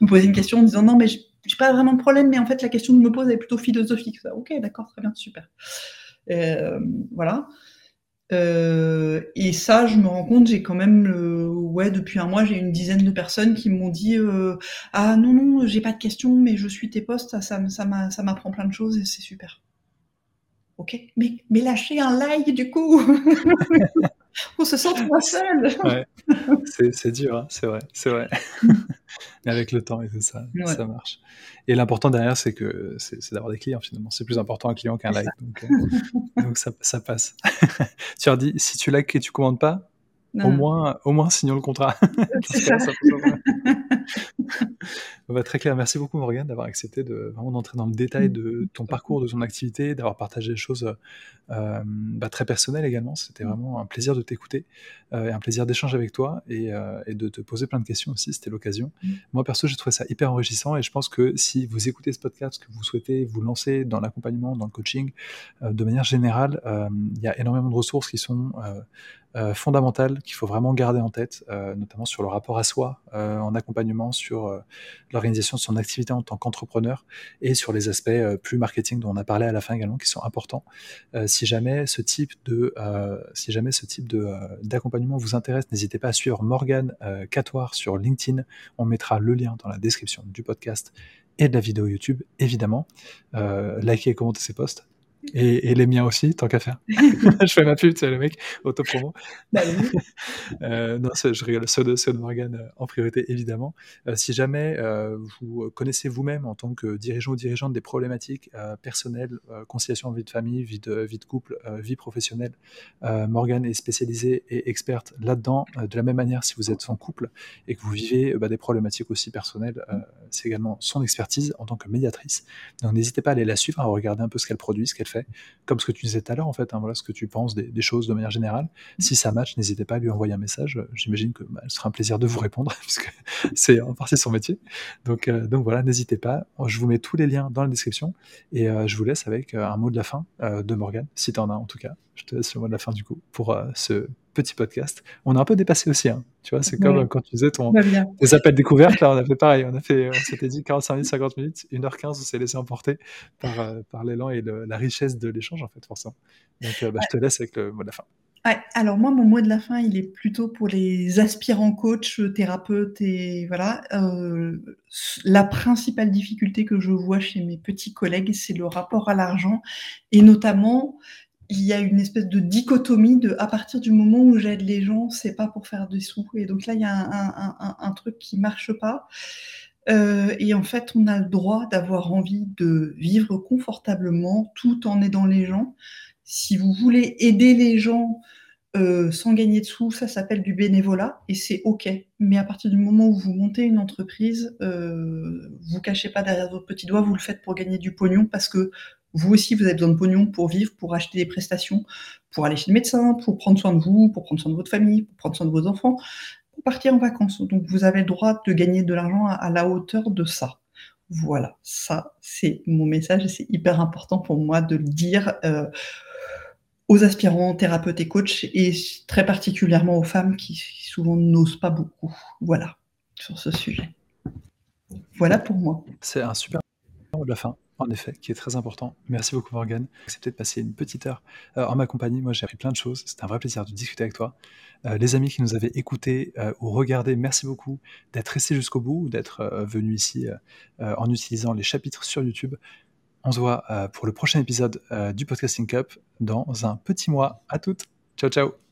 me, *laughs* poser une question en disant non mais j'ai pas vraiment de problème, mais en fait la question que je me pose est plutôt philosophique. ok, d'accord, très bien, super. Euh, voilà. Euh, et ça, je me rends compte, j'ai quand même, ouais, depuis un mois, j'ai une dizaine de personnes qui m'ont dit euh, ah non non, j'ai pas de questions, mais je suis tes posts, ça ça ça m'apprend plein de choses et c'est super. Ok, mais, mais lâchez un like du coup. *laughs* On se sent pas seul. ouais. *laughs* C'est dur, hein, c'est vrai, c'est vrai. *laughs* mais avec le temps et tout ça, ça marche. Et l'important derrière, c'est que c'est d'avoir des clients finalement. C'est plus important un client qu'un like. Donc, euh, donc ça, ça, passe. *laughs* tu leur dis, si tu likes et tu commandes pas, au moins, au moins signons le contrat. ça. Va *laughs* très clair. Merci beaucoup Morgane d'avoir accepté de vraiment d'entrer dans le détail de ton parcours, de ton activité, d'avoir partagé des choses euh, bah, très personnelles également. C'était vraiment un plaisir de t'écouter euh, et un plaisir d'échanger avec toi et, euh, et, de te poser plein de questions aussi. C'était l'occasion. Mm. Moi perso, j'ai trouvé ça hyper enrichissant et je pense que si vous écoutez ce podcast, que vous souhaitez vous lancer dans l'accompagnement, dans le coaching, de manière générale, il y a énormément de ressources qui sont euh, fondamentales qu'il faut vraiment garder en tête, euh, notamment sur le rapport à soi euh, en accompagnement, sur l'organisation de son activité en tant qu'entrepreneur et sur les aspects plus marketing dont on a parlé à la fin également, qui sont importants. si jamais ce type de, si jamais d'accompagnement vous intéresse, n'hésitez pas à suivre Morgan Catoire sur LinkedIn. On mettra le lien dans la description du podcast et de la vidéo YouTube, évidemment. likez et commentez ses posts. Et, les miens aussi, tant qu'à faire. *laughs* *laughs* je fais ma pub, tu sais, le mec, auto-promo. Bah *laughs* euh, non, je rigole, ceux de, ceux de Morgan euh, en priorité, évidemment. Euh, si jamais vous connaissez vous-même en tant que dirigeant ou dirigeante des problématiques personnelles, conciliation vie de famille, vie de, vie de couple, vie professionnelle, Morgan est spécialisée et experte là-dedans. de la même manière, si vous êtes en couple et que vous vivez bah, des problématiques aussi personnelles, c'est également son expertise en tant que médiatrice. Donc n'hésitez pas à aller la suivre, à regarder un peu ce qu'elle produit, ce qu'elle fait comme ce que tu disais tout à l'heure, en fait, hein, voilà ce que tu penses des, choses de manière générale. Si ça match, n'hésitez pas à lui envoyer un message. J'imagine que bah, ce sera un plaisir de vous répondre, *laughs* puisque c'est en partie son métier. Donc, euh, donc voilà, n'hésitez pas. Je vous mets tous les liens dans la description et euh, je vous laisse avec euh, un mot de la fin de Morgan, si tu en as en tout cas. Je te laisse le mot de la fin du coup pour ce petit podcast. On a un peu dépassé aussi, hein. tu vois, c'est comme quand tu faisais ton, tes appels découvertes, là on a fait pareil, on a fait, on s'était dit 45 minutes, 50 minutes, 1h15, on s'est laissé emporter par, euh, par l'élan et la richesse de l'échange en fait, forcément. Donc euh, bah, je te laisse avec le mot de la fin. Ouais, alors moi, mon mot de la fin, il est plutôt pour les aspirants coachs, thérapeutes et voilà. Euh, la principale difficulté que je vois chez mes petits collègues, c'est le rapport à l'argent et notamment il y a une espèce de dichotomie de à partir du moment où j'aide les gens, c'est pas pour faire des sous. Et donc là, il y a un, truc qui marche pas. Euh, et en fait, on a le droit d'avoir envie de vivre confortablement tout en aidant les gens. Si vous voulez aider les gens euh, sans gagner de sous, ça s'appelle du bénévolat et c'est OK. Mais à partir du moment où vous montez une entreprise, euh, vous cachez pas derrière votre petit doigt, vous le faites pour gagner du pognon parce que vous aussi, vous avez besoin de pognon pour vivre, pour acheter des prestations, pour aller chez le médecin, pour prendre soin de vous, pour prendre soin de votre famille, pour prendre soin de vos enfants, pour partir en vacances. Donc vous avez le droit de gagner de l'argent à, la hauteur de ça. Voilà, ça c'est mon message et c'est hyper important pour moi de le dire euh, aux aspirants thérapeutes et coachs et très particulièrement aux femmes qui souvent n'osent pas beaucoup. Voilà, sur ce sujet. Voilà pour moi. C'est un super de la fin. En effet, qui est très important. Merci beaucoup Morgane. Accepté de passer une petite heure euh, en ma compagnie. Moi, j'ai appris plein de choses. C'était un vrai plaisir de discuter avec toi. Euh, les amis qui nous avaient écoutés euh, ou regardés, merci beaucoup d'être restés jusqu'au bout, d'être venus ici en utilisant les chapitres sur YouTube. On se voit pour le prochain épisode du podcast Link Up dans un petit mois. À toutes. Ciao, ciao.